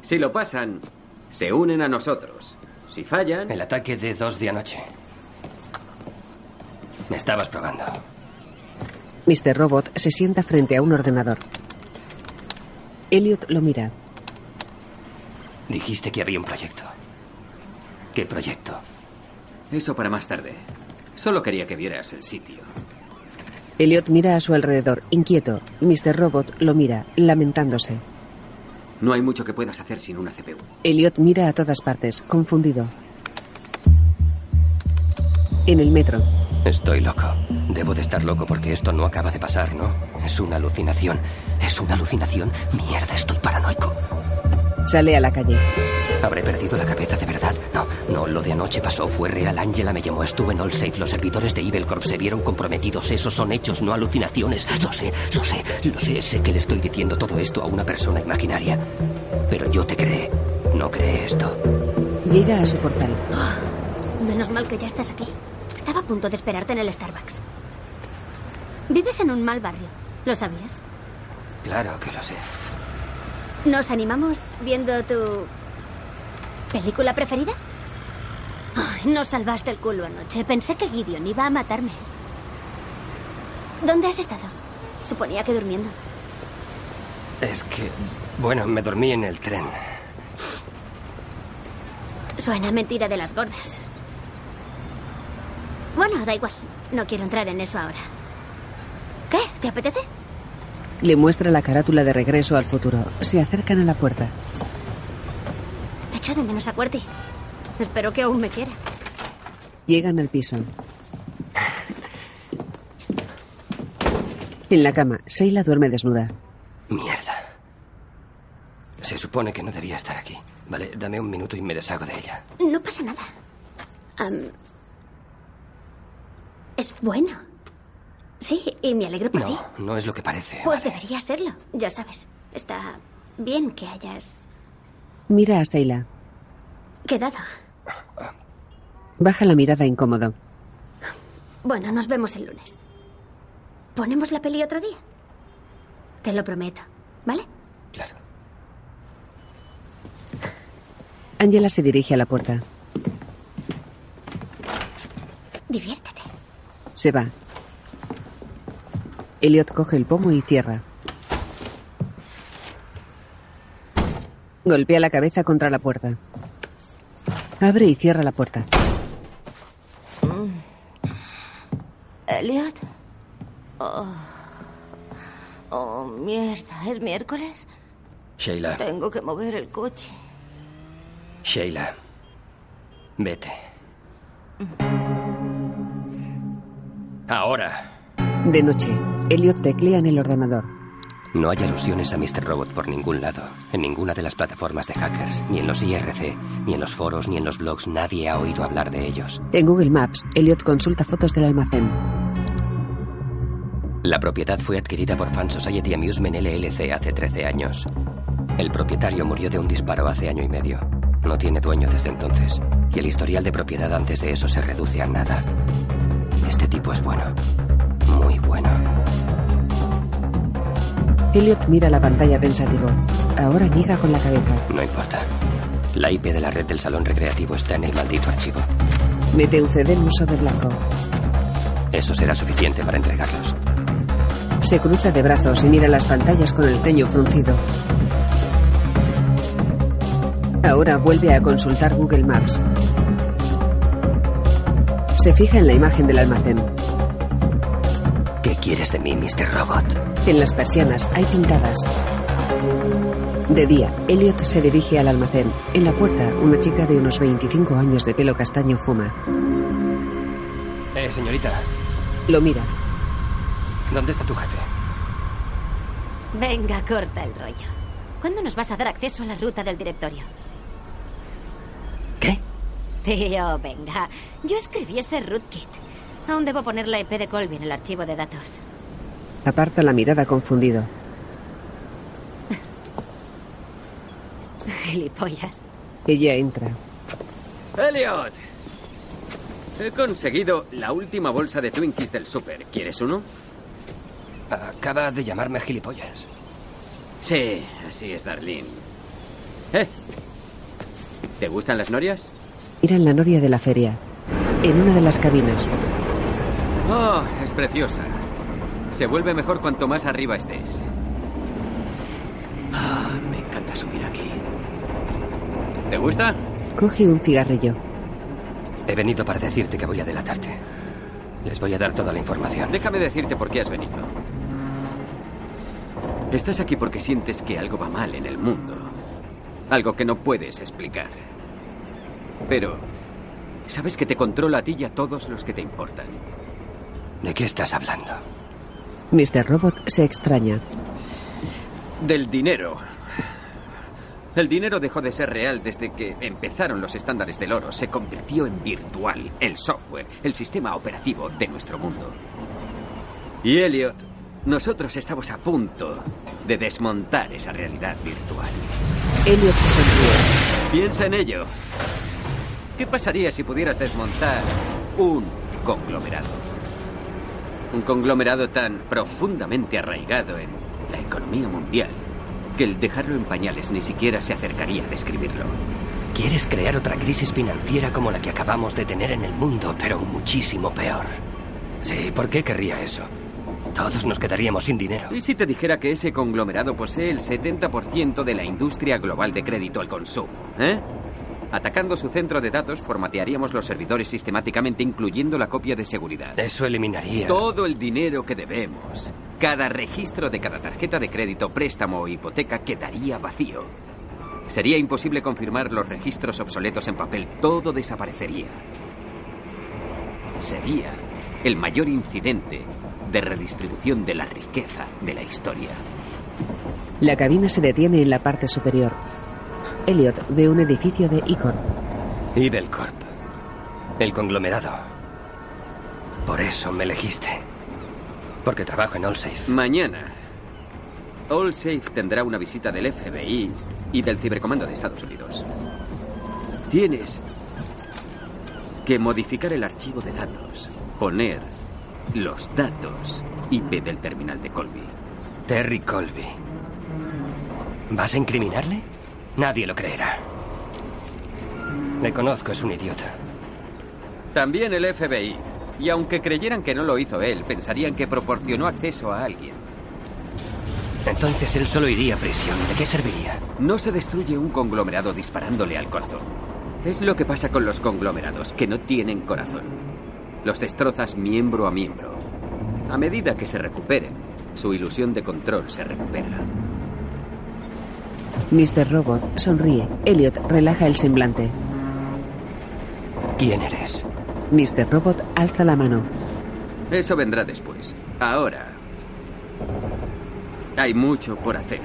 Si lo pasan, se unen a nosotros. Si fallan... El ataque de dos de anoche. Me estabas probando. Mr. Robot se sienta frente a un ordenador. Elliot lo mira. Dijiste que había un proyecto. ¿Qué proyecto? Eso para más tarde. Solo quería que vieras el sitio. Elliot mira a su alrededor, inquieto. Mr. Robot lo mira, lamentándose. No hay mucho que puedas hacer sin una CPU. Elliot mira a todas partes, confundido. En el metro. Estoy loco. Debo de estar loco porque esto no acaba de pasar, ¿no? Es una alucinación. ¿Es una alucinación? Mierda, estoy paranoico. Sale a la calle. ¿Habré perdido la cabeza de verdad? No, no, lo de anoche pasó, fue real. Ángela me llamó, estuve en All Safe. Los servidores de Evil Corp se vieron comprometidos. Esos son hechos, no alucinaciones. Lo sé, lo sé, lo sé. Sé que le estoy diciendo todo esto a una persona imaginaria. Pero yo te creé. No cree esto. Llega a su portal. Menos mal que ya estás aquí. Estaba a punto de esperarte en el Starbucks. Vives en un mal barrio. ¿Lo sabías? Claro que lo sé. ¿Nos animamos viendo tu película preferida? Ay, nos salvaste el culo anoche. Pensé que Gideon iba a matarme. ¿Dónde has estado? Suponía que durmiendo. Es que, bueno, me dormí en el tren. Suena mentira de las gordas. Bueno, da igual. No quiero entrar en eso ahora. ¿Qué? ¿Te apetece? Le muestra la carátula de regreso al futuro. Se acercan a la puerta. Echo de menos a Cuerti. Espero que aún me quiera. Llegan al piso. En la cama, Sheila duerme desnuda. Mierda. Se supone que no debía estar aquí. Vale, dame un minuto y me deshago de ella. No pasa nada. Es bueno. Sí, y me alegro por ti. No, no es lo que parece. Pues debería serlo. Ya sabes, está bien que hayas Mira a Sheila. quedado. Baja la mirada incómodo. Bueno, nos vemos el lunes. ¿Ponemos la peli otro día? Te lo prometo, ¿vale? Claro. Angela se dirige a la puerta. Diviértete. Se va. Elliot coge el pomo y cierra. Golpea la cabeza contra la puerta. Abre y cierra la puerta. Elliot. Oh. Oh, mierda. ¿Es miércoles? Sheila, Tengo que mover el coche. Sheila. Vete. Ahora. De noche, Elliot teclea en el ordenador. No hay alusiones a Mr. Robot por ningún lado, en ninguna de las plataformas de hackers, ni en los IRC, ni en los foros, ni en los blogs, nadie ha oído hablar de ellos. En Google Maps, Elliot consulta fotos del almacén. La propiedad fue adquirida por Fan Society Amusement LLC hace 13 años. El propietario murió de un disparo hace año y medio. No tiene dueño desde entonces. Y el historial de propiedad antes de eso se reduce a nada. Este tipo es bueno. Muy bueno. Elliot mira la pantalla pensativo. Ahora niega con la cabeza. No importa. La IP de la red del salón recreativo está en el maldito archivo. Mete un CD en un sobre blanco. Eso será suficiente para entregarlos. Se cruza de brazos y mira las pantallas con el ceño fruncido. Ahora vuelve a consultar Google Maps. Se fija en la imagen del almacén. ¿Qué quieres de mí, Mr. Robot? En las persianas hay pintadas. De día, Elliot se dirige al almacén. En la puerta, una chica de unos 25 años de pelo castaño fuma. Eh, señorita, Lo mira. ¿dónde está tu jefe? Venga, corta el rollo. ¿Cuándo nos vas a dar acceso a la ruta del directorio? ¿Qué? Tío, venga. Yo escribí ese rootkit. Aún debo poner la IP de Colby en el archivo de datos. Aparta la mirada confundido. Gilipollas. Ella entra. Elliot. He conseguido la última bolsa de Twinkies del súper. ¿Quieres uno? Acaba de llamarme gilipollas. Sí, así es, Darlene. ¿Eh? ¿Te gustan las norias? Mira en la noria de la feria. En una de las cabinas. Oh, es preciosa. Se vuelve mejor cuanto más arriba estés. Ah, me encanta subir aquí. ¿Te gusta? Coge un cigarrillo. He venido para decirte que voy a delatarte. Les voy a dar toda la información. Déjame decirte por qué has venido. Estás aquí porque sientes que algo va mal en el mundo. Algo que no puedes explicar. Pero sabes que te controla a ti y a todos los que te importan. ¿De qué estás hablando? Mr. Robot se extraña. Del dinero. El dinero dejó de ser real desde que empezaron los estándares del oro. Se convirtió en virtual, el software, el sistema operativo de nuestro mundo. Y Elliot, nosotros estamos a punto de desmontar esa realidad virtual. Elliot sonríe. Piensa en ello. ¿Qué pasaría si pudieras desmontar un conglomerado? Un conglomerado tan profundamente arraigado en la economía mundial que el dejarlo en pañales ni siquiera se acercaría a describirlo. Quieres crear otra crisis financiera como la que acabamos de tener en el mundo, pero muchísimo peor. Sí, ¿por qué querría eso? Todos nos quedaríamos sin dinero. ¿Y si te dijera que ese conglomerado posee el 70% de la industria global de crédito al consumo? ¿Eh? Atacando su centro de datos, formatearíamos los servidores sistemáticamente, incluyendo la copia de seguridad. Eso eliminaría. Todo el dinero que debemos, cada registro de cada tarjeta de crédito, préstamo o hipoteca quedaría vacío. Sería imposible confirmar los registros obsoletos en papel. Todo desaparecería. Sería el mayor incidente de redistribución de la riqueza de la historia. La cabina se detiene en la parte superior. Elliot ve un edificio de Icor. Ibelcorp. El conglomerado. Por eso me elegiste. Porque trabajo en AllSafe. Mañana, AllSafe tendrá una visita del FBI y del Cibercomando de Estados Unidos. Tienes que modificar el archivo de datos, poner los datos IP del terminal de Colby. Terry Colby. ¿Vas a incriminarle? Nadie lo creerá. Le conozco, es un idiota. También el FBI. Y aunque creyeran que no lo hizo él, pensarían que proporcionó acceso a alguien. Entonces él solo iría a prisión. ¿De qué serviría? No se destruye un conglomerado disparándole al corazón. Es lo que pasa con los conglomerados, que no tienen corazón. Los destrozas miembro a miembro. A medida que se recuperen, su ilusión de control se recupera. Mr. Robot sonríe. Elliot relaja el semblante. ¿Quién eres? Mr. Robot alza la mano. Eso vendrá después. Ahora, hay mucho por hacer.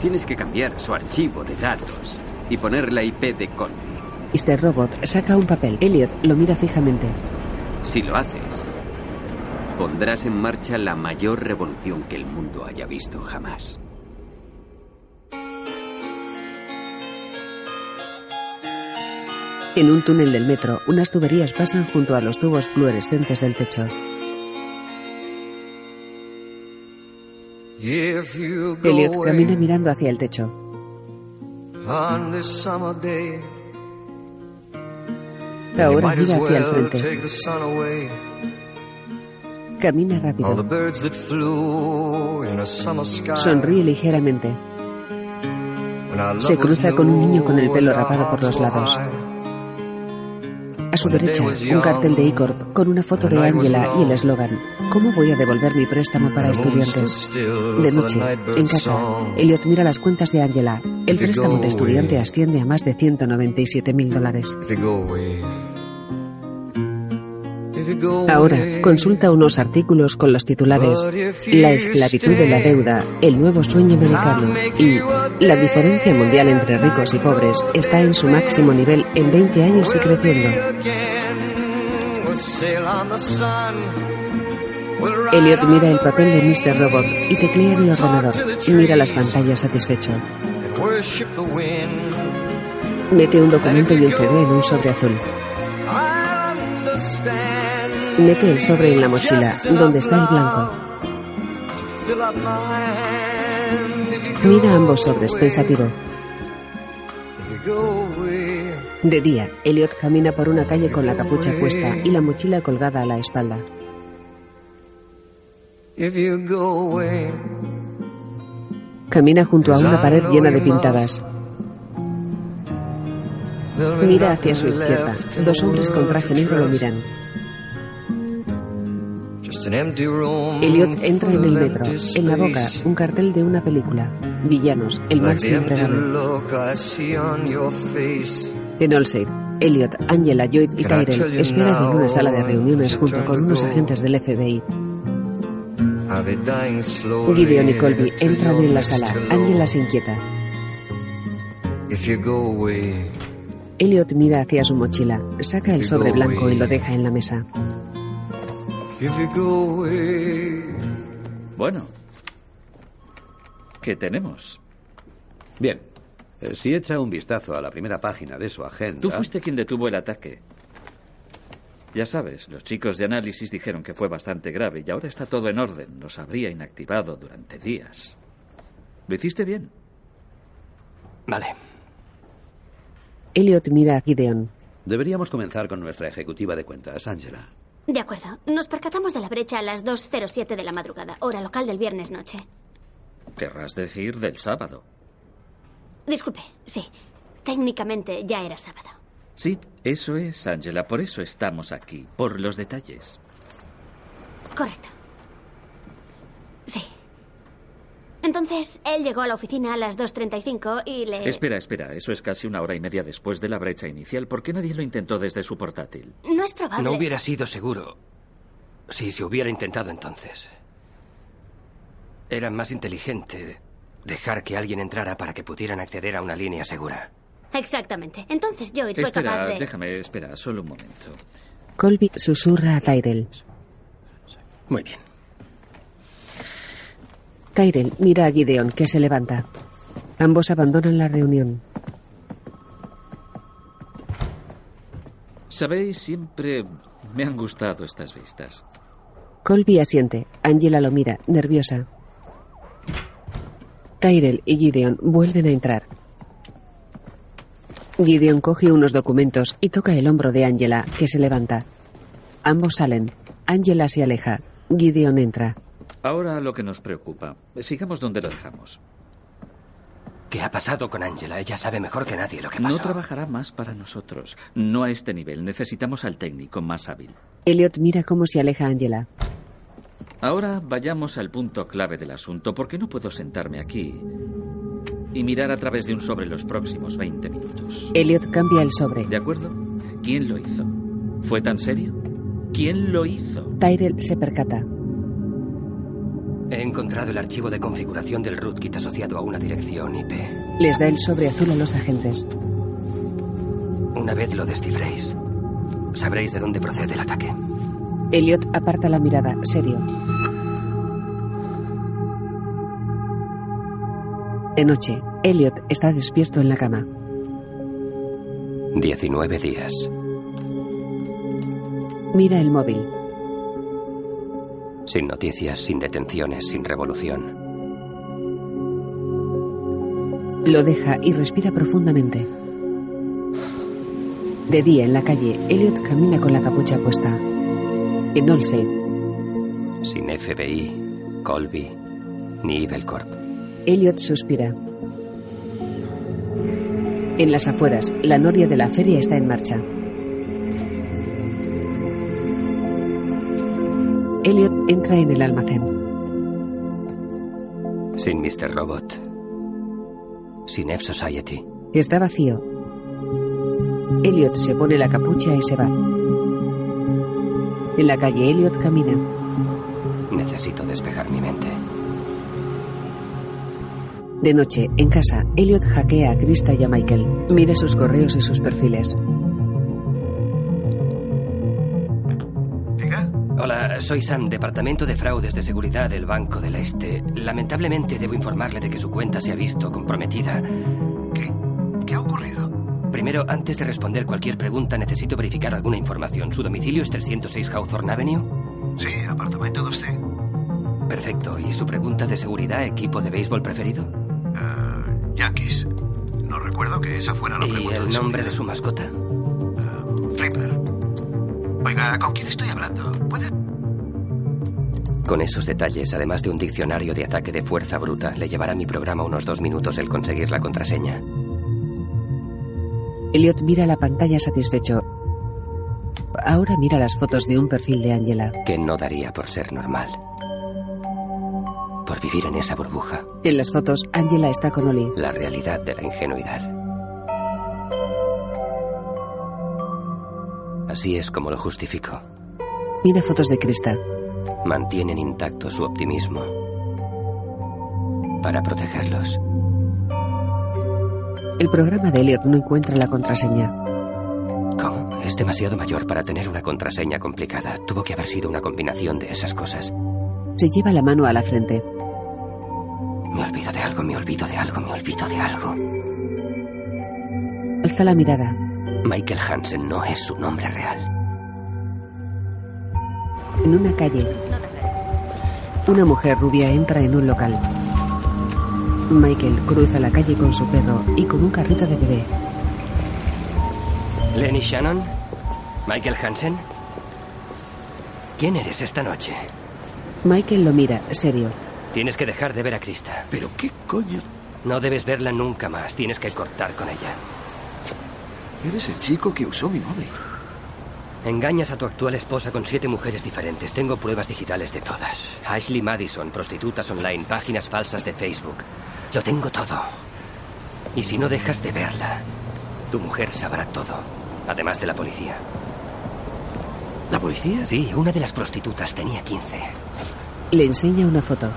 Tienes que cambiar su archivo de datos y poner la IP de Colby. Mr. Robot saca un papel. Elliot lo mira fijamente. Si lo haces, pondrás en marcha la mayor revolución que el mundo haya visto jamás. En un túnel del metro, unas tuberías pasan junto a los tubos fluorescentes del techo. Elliot camina mirando hacia el techo. Ahora mira hacia el frente. Camina rápido. Sonríe ligeramente. Se cruza con un niño con el pelo rapado por los lados. A su derecha, un cartel de Icorp con una foto de Angela y el eslogan ¿Cómo voy a devolver mi préstamo para estudiantes? De noche, en casa, Elliot mira las cuentas de Angela. El préstamo de estudiante asciende a más de 197 mil dólares. Ahora consulta unos artículos con los titulares La esclavitud de la deuda, el nuevo sueño americano y La diferencia mundial entre ricos y pobres está en su máximo nivel en 20 años y creciendo. Elliot mira el papel de Mr. Robot y teclea en el ordenador. Mira las pantallas satisfecho. Mete un documento y un CD en un sobre azul. Mete el sobre en la mochila, donde está el blanco. Mira ambos sobres, pensativo. De día, Elliot camina por una calle con la capucha puesta y la mochila colgada a la espalda. Camina junto a una pared llena de pintadas. Mira hacia su izquierda. Dos hombres con traje negro lo miran. Elliot entra en el metro. En la boca, un cartel de una película. Villanos, el máximo entregable. En Allsafe, Elliot, Angela, Lloyd y Tyrell esperan en una sala de reuniones junto con unos agentes del FBI. Gideon y Colby entran en la sala. Angela se inquieta. Elliot mira hacia su mochila, saca el sobre blanco y lo deja en la mesa. Bueno, ¿qué tenemos? Bien. Eh, Si echa un vistazo a la primera página de su agenda. Tú fuiste quien detuvo el ataque. Ya sabes, los chicos de análisis dijeron que fue bastante grave y ahora está todo en orden. Nos habría inactivado durante días. Lo hiciste bien. Vale. Elliot mira a Gideon. Deberíamos comenzar con nuestra ejecutiva de cuentas, Angela. De acuerdo. Nos percatamos de la brecha a las 2.07 de la madrugada, hora local del viernes noche. Querrás decir del sábado. Disculpe, sí. Técnicamente ya era sábado. Sí, eso es, Angela. Por eso estamos aquí, por los detalles. Correcto. Sí. Entonces, él llegó a la oficina a las 2.35 y le... Espera, espera. Eso es casi una hora y media después de la brecha inicial. ¿Por qué nadie lo intentó desde su portátil? No es probable. No hubiera sido seguro si se hubiera intentado entonces. Era más inteligente dejar que alguien entrara para que pudieran acceder a una línea segura. Exactamente. Entonces Joey fue Espera, capaz de... déjame, espera, solo un momento. Colby susurra a Tyrell. Muy bien. Tyrell mira a Gideon, que se levanta. Ambos abandonan la reunión. Sabéis, siempre me han gustado estas vistas. Colby asiente. Angela lo mira, nerviosa. Tyrell y Gideon vuelven a entrar. Gideon coge unos documentos y toca el hombro de Angela, que se levanta. Ambos salen. Angela se aleja. Gideon entra. Ahora lo que nos preocupa. Sigamos donde lo dejamos. ¿Qué ha pasado con Angela? Ella sabe mejor que nadie lo que pasó. No trabajará más para nosotros. No a este nivel. Necesitamos al técnico más hábil. Elliot mira cómo se aleja Angela. Ahora vayamos al punto clave del asunto, porque no puedo sentarme aquí y mirar a través de un sobre los próximos 20 minutos. Elliot cambia el sobre. ¿De acuerdo? ¿Quién lo hizo? ¿Fue tan serio? ¿Quién lo hizo? Tyrell se percata. He encontrado el archivo de configuración del rootkit asociado a una dirección IP. Les da el sobre azul a los agentes. Una vez lo descifréis, sabréis de dónde procede el ataque. Elliot aparta la mirada, serio. De noche, Elliot está despierto en la cama. 19 días. Mira el móvil. Sin noticias, sin detenciones, sin revolución. Lo deja y respira profundamente. De día en la calle, Elliot camina con la capucha puesta. En Allsafe, Sin FBI, Colby, ni Evil Corp. Elliot suspira. En las afueras, la noria de la feria está en marcha. Elliot entra en el almacén. Sin Mr. Robot. Sin F Society. Está vacío. Elliot se pone la capucha y se va. En la calle, Elliot camina. Necesito despejar mi mente. De noche, en casa, Elliot hackea a Krista y a Michael. Mira sus correos y sus perfiles. Hola, soy Sam, Departamento de Fraudes de Seguridad del Banco del Este. Lamentablemente debo informarle de que su cuenta se ha visto comprometida. ¿Qué? ¿Qué ha ocurrido? Primero, antes de responder cualquier pregunta, necesito verificar alguna información. ¿Su domicilio es 306 Hawthorne Avenue? Sí, apartamento 2C. Perfecto. ¿Y su pregunta de seguridad, equipo de béisbol preferido? Yankees. No recuerdo que esa fuera la ¿Y pregunta. el de nombre de su mascota? Flipper. Oiga, ¿con quién estoy hablando? Con esos detalles, además de un diccionario de ataque de fuerza bruta, le llevará a mi programa unos dos minutos el conseguir la contraseña. Elliot mira la pantalla satisfecho. Ahora mira las fotos de un perfil de Angela. Que no daría por ser normal. Por vivir en esa burbuja. En las fotos, Angela está con Oli. La realidad de la ingenuidad. Así es como lo justifico. Mira fotos de Krista. Mantienen intacto su optimismo. Para protegerlos. El programa de Elliot no encuentra la contraseña. ¿Cómo? Es demasiado mayor para tener una contraseña complicada. Tuvo que haber sido una combinación de esas cosas. Se lleva la mano a la frente. Me olvido de algo, me olvido de algo, me olvido de algo. Alza la mirada. Michael Hansen no es su nombre real. En una calle, una mujer rubia entra en un local. Michael cruza la calle con su perro y con un carrito de bebé. Lenny Shannon? ¿Michael Hansen? ¿Quién eres esta noche? Michael lo mira, serio. Tienes que dejar de ver a Krista. ¿Pero qué coño? No debes verla nunca más. Tienes que cortar con ella. Eres el chico que usó mi móvil. Engañas a tu actual esposa con siete mujeres diferentes. Tengo pruebas digitales de todas. Ashley Madison, prostitutas online, páginas falsas de Facebook. Lo tengo todo. Y si no dejas de verla, tu mujer sabrá todo. Además de la policía. ¿La policía? Sí, una de las prostitutas tenía 15. Le enseña una foto.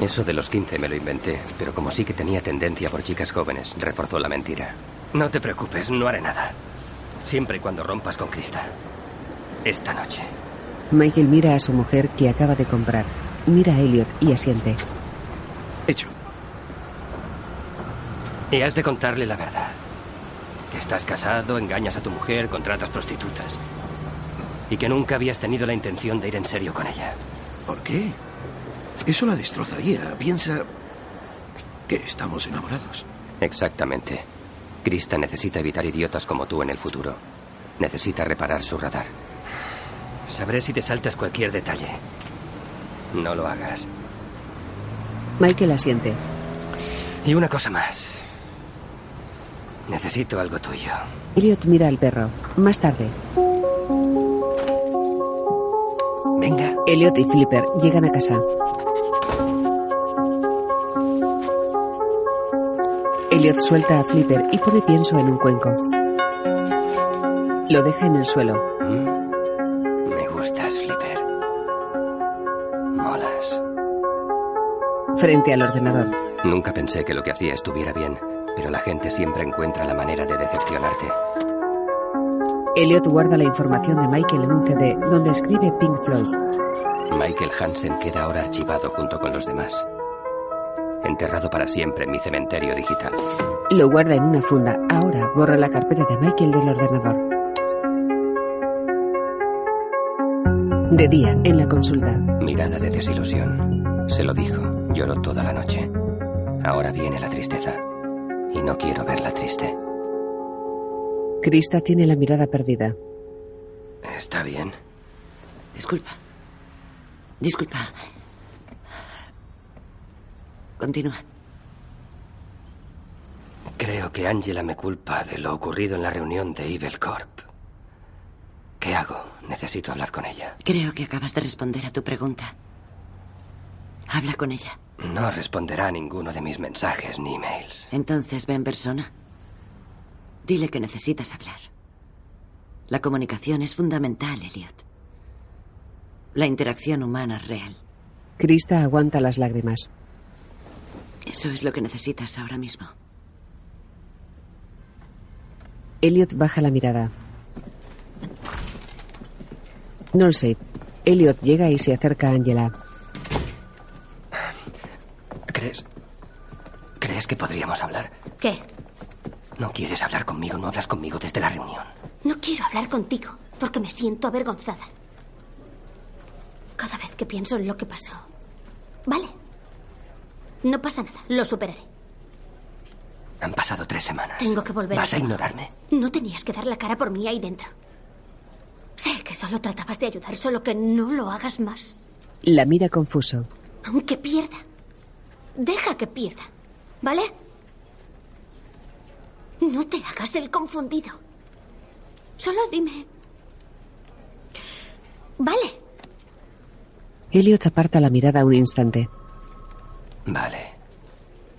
Eso de los 15 me lo inventé, pero como sí que tenía tendencia por chicas jóvenes, reforzó la mentira. No te preocupes, no haré nada. Siempre y cuando rompas con Krista. Esta noche. Michael mira a su mujer que acaba de comprar. Mira a Elliot y asiente. Hecho. Y has de contarle la verdad. Que estás casado, engañas a tu mujer, contratas prostitutas. Y que nunca habías tenido la intención de ir en serio con ella. ¿Por qué? Eso la destrozaría. Piensa que estamos enamorados. Exactamente. Krista necesita evitar idiotas como tú en el futuro. Necesita reparar su radar. Sabré si te saltas cualquier detalle. No lo hagas. Michael asiente. Y una cosa más. Necesito algo tuyo. Elliot mira al perro. Más tarde. Venga. Elliot y Flipper llegan a casa. Elliot suelta a Flipper y pone pienso en un cuenco. Lo deja en el suelo. Me gustas, Flipper. Molas. Frente al ordenador. Nunca pensé que lo que hacía estuviera bien, pero la gente siempre encuentra la manera de decepcionarte. Elliot guarda la información de Michael en un CD donde escribe Pink Floyd. Michael Hansen queda ahora archivado junto con los demás. Enterrado para siempre en mi cementerio digital. Lo guarda en una funda. Ahora borra la carpeta de Michael del ordenador. De día, en la consulta. Mirada de desilusión. Se lo dijo. Lloró toda la noche. Ahora viene la tristeza. Y no quiero verla triste. Krista tiene la mirada perdida. ¿Está bien? Disculpa. Disculpa. Continúa. Creo que Angela me culpa de lo ocurrido en la reunión de Evil Corp. ¿Qué hago? Necesito hablar con ella. Creo que acabas de responder a tu pregunta. Habla con ella. No responderá a ninguno de mis mensajes ni emails. Entonces ve en persona. Dile que necesitas hablar. La comunicación es fundamental, Elliot. La interacción humana es real. Krista aguanta las lágrimas. Eso es lo que necesitas ahora mismo. Elliot baja la mirada. No lo sé. Elliot llega y se acerca a Angela. ¿Crees? ¿Crees que podríamos hablar? ¿Qué? No quieres hablar conmigo, no hablas conmigo desde la reunión. No quiero hablar contigo porque me siento avergonzada. Cada vez que pienso en lo que pasó. Vale. No pasa nada, lo superaré. Han pasado tres semanas. Tengo que volver ¿Vas a ignorarme? No tenías que dar la cara por mí ahí dentro. Sé que solo tratabas de ayudar, solo que no lo hagas más. La mira confuso. Aunque pierda. Deja que pierda. ¿Vale? No te hagas el confundido. Solo dime. Vale. Elliot aparta la mirada un instante. Vale.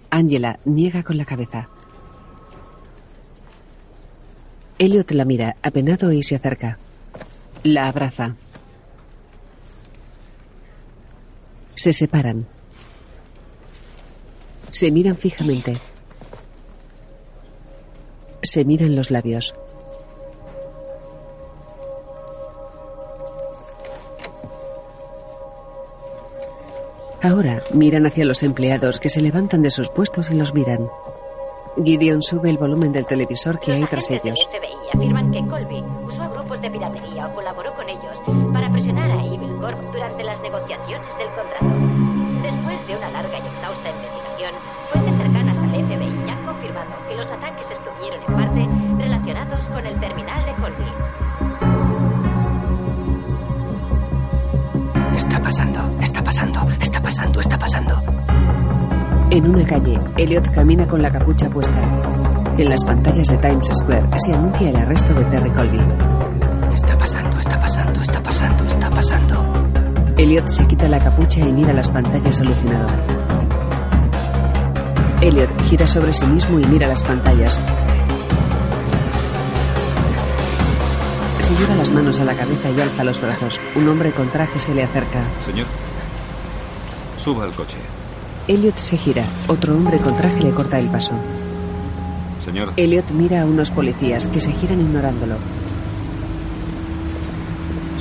Angela niega con la cabeza. Elliot la mira, apenado, y se acerca. La abraza. Se separan. Se miran fijamente. Se miran los labios. Ahora miran hacia los empleados que se levantan de sus puestos y los miran. Gideon sube el volumen del televisor que hay tras ellos. FBI afirman que Colby usó grupos de piratería o colaboró con ellos para presionar a Evil Corp durante las negociaciones del contrato. Después de una larga y exhausta investigación, fuentes cercanas al FBI han confirmado que los ataques estuvieron en parte relacionados con el terminal de Colby. Pasando, está pasando, está pasando, está pasando. En una calle, Elliot camina con la capucha puesta. En las pantallas de Times Square se anuncia el arresto de Terry Colby. Está pasando, está pasando, está pasando, está pasando. Elliot se quita la capucha y mira las pantallas alucinado. Elliot gira sobre sí mismo y mira las pantallas. Se lleva las manos a la cabeza y alza los brazos. Un hombre con traje se le acerca. Señor, suba al coche. Elliot se gira. Otro hombre con traje le corta el paso. Señor, Elliot mira a unos policías que se giran ignorándolo.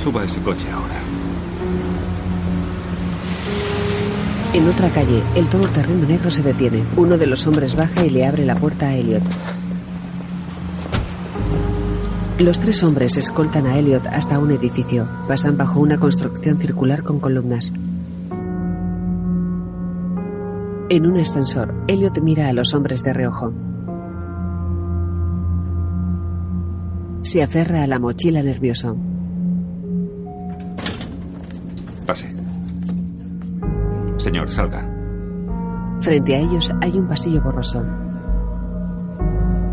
suba ese coche ahora. En otra calle, el todoterreno negro se detiene. Uno de los hombres baja y le abre la puerta a Elliot. Los tres hombres escoltan a Elliot hasta un edificio. Pasan bajo una construcción circular con columnas. En un ascensor, Elliot mira a los hombres de reojo. Se aferra a la mochila nervioso. Pase. Señor, salga. Frente a ellos hay un pasillo borroso.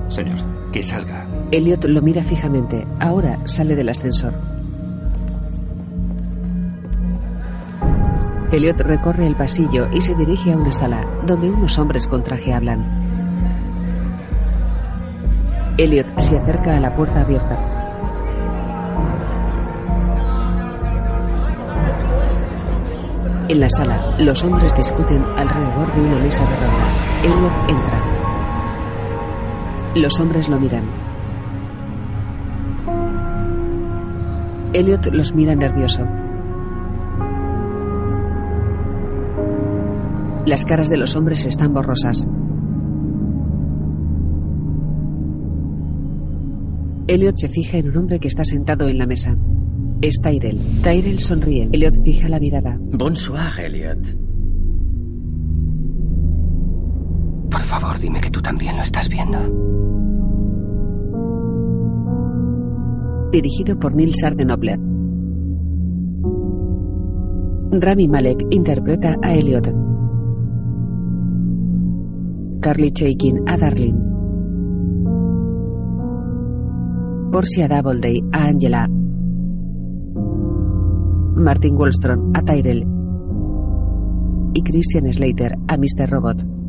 Señor, que salga. Elliot lo mira fijamente. Ahora sale del ascensor. Elliot recorre el pasillo y se dirige a una sala donde unos hombres con traje hablan. Elliot se acerca a la puerta abierta. En la sala, los hombres discuten alrededor de una mesa redonda. Elliot entra. Los hombres lo miran. Elliot los mira nervioso. Las caras de los hombres están borrosas. Elliot se fija en un hombre que está sentado en la mesa. Es Tyrell. Tyrell sonríe. Elliot fija la mirada. Bonsoir, Elliot. Favor, dime que tú también lo estás viendo. Dirigido por Neil Sardenople. Rami Malek interpreta a Elliot. Carly Chaikin a Darlene. Portia Doubleday a Angela. Martin Wallstrom a Tyrell. Y Christian Slater a Mr. Robot.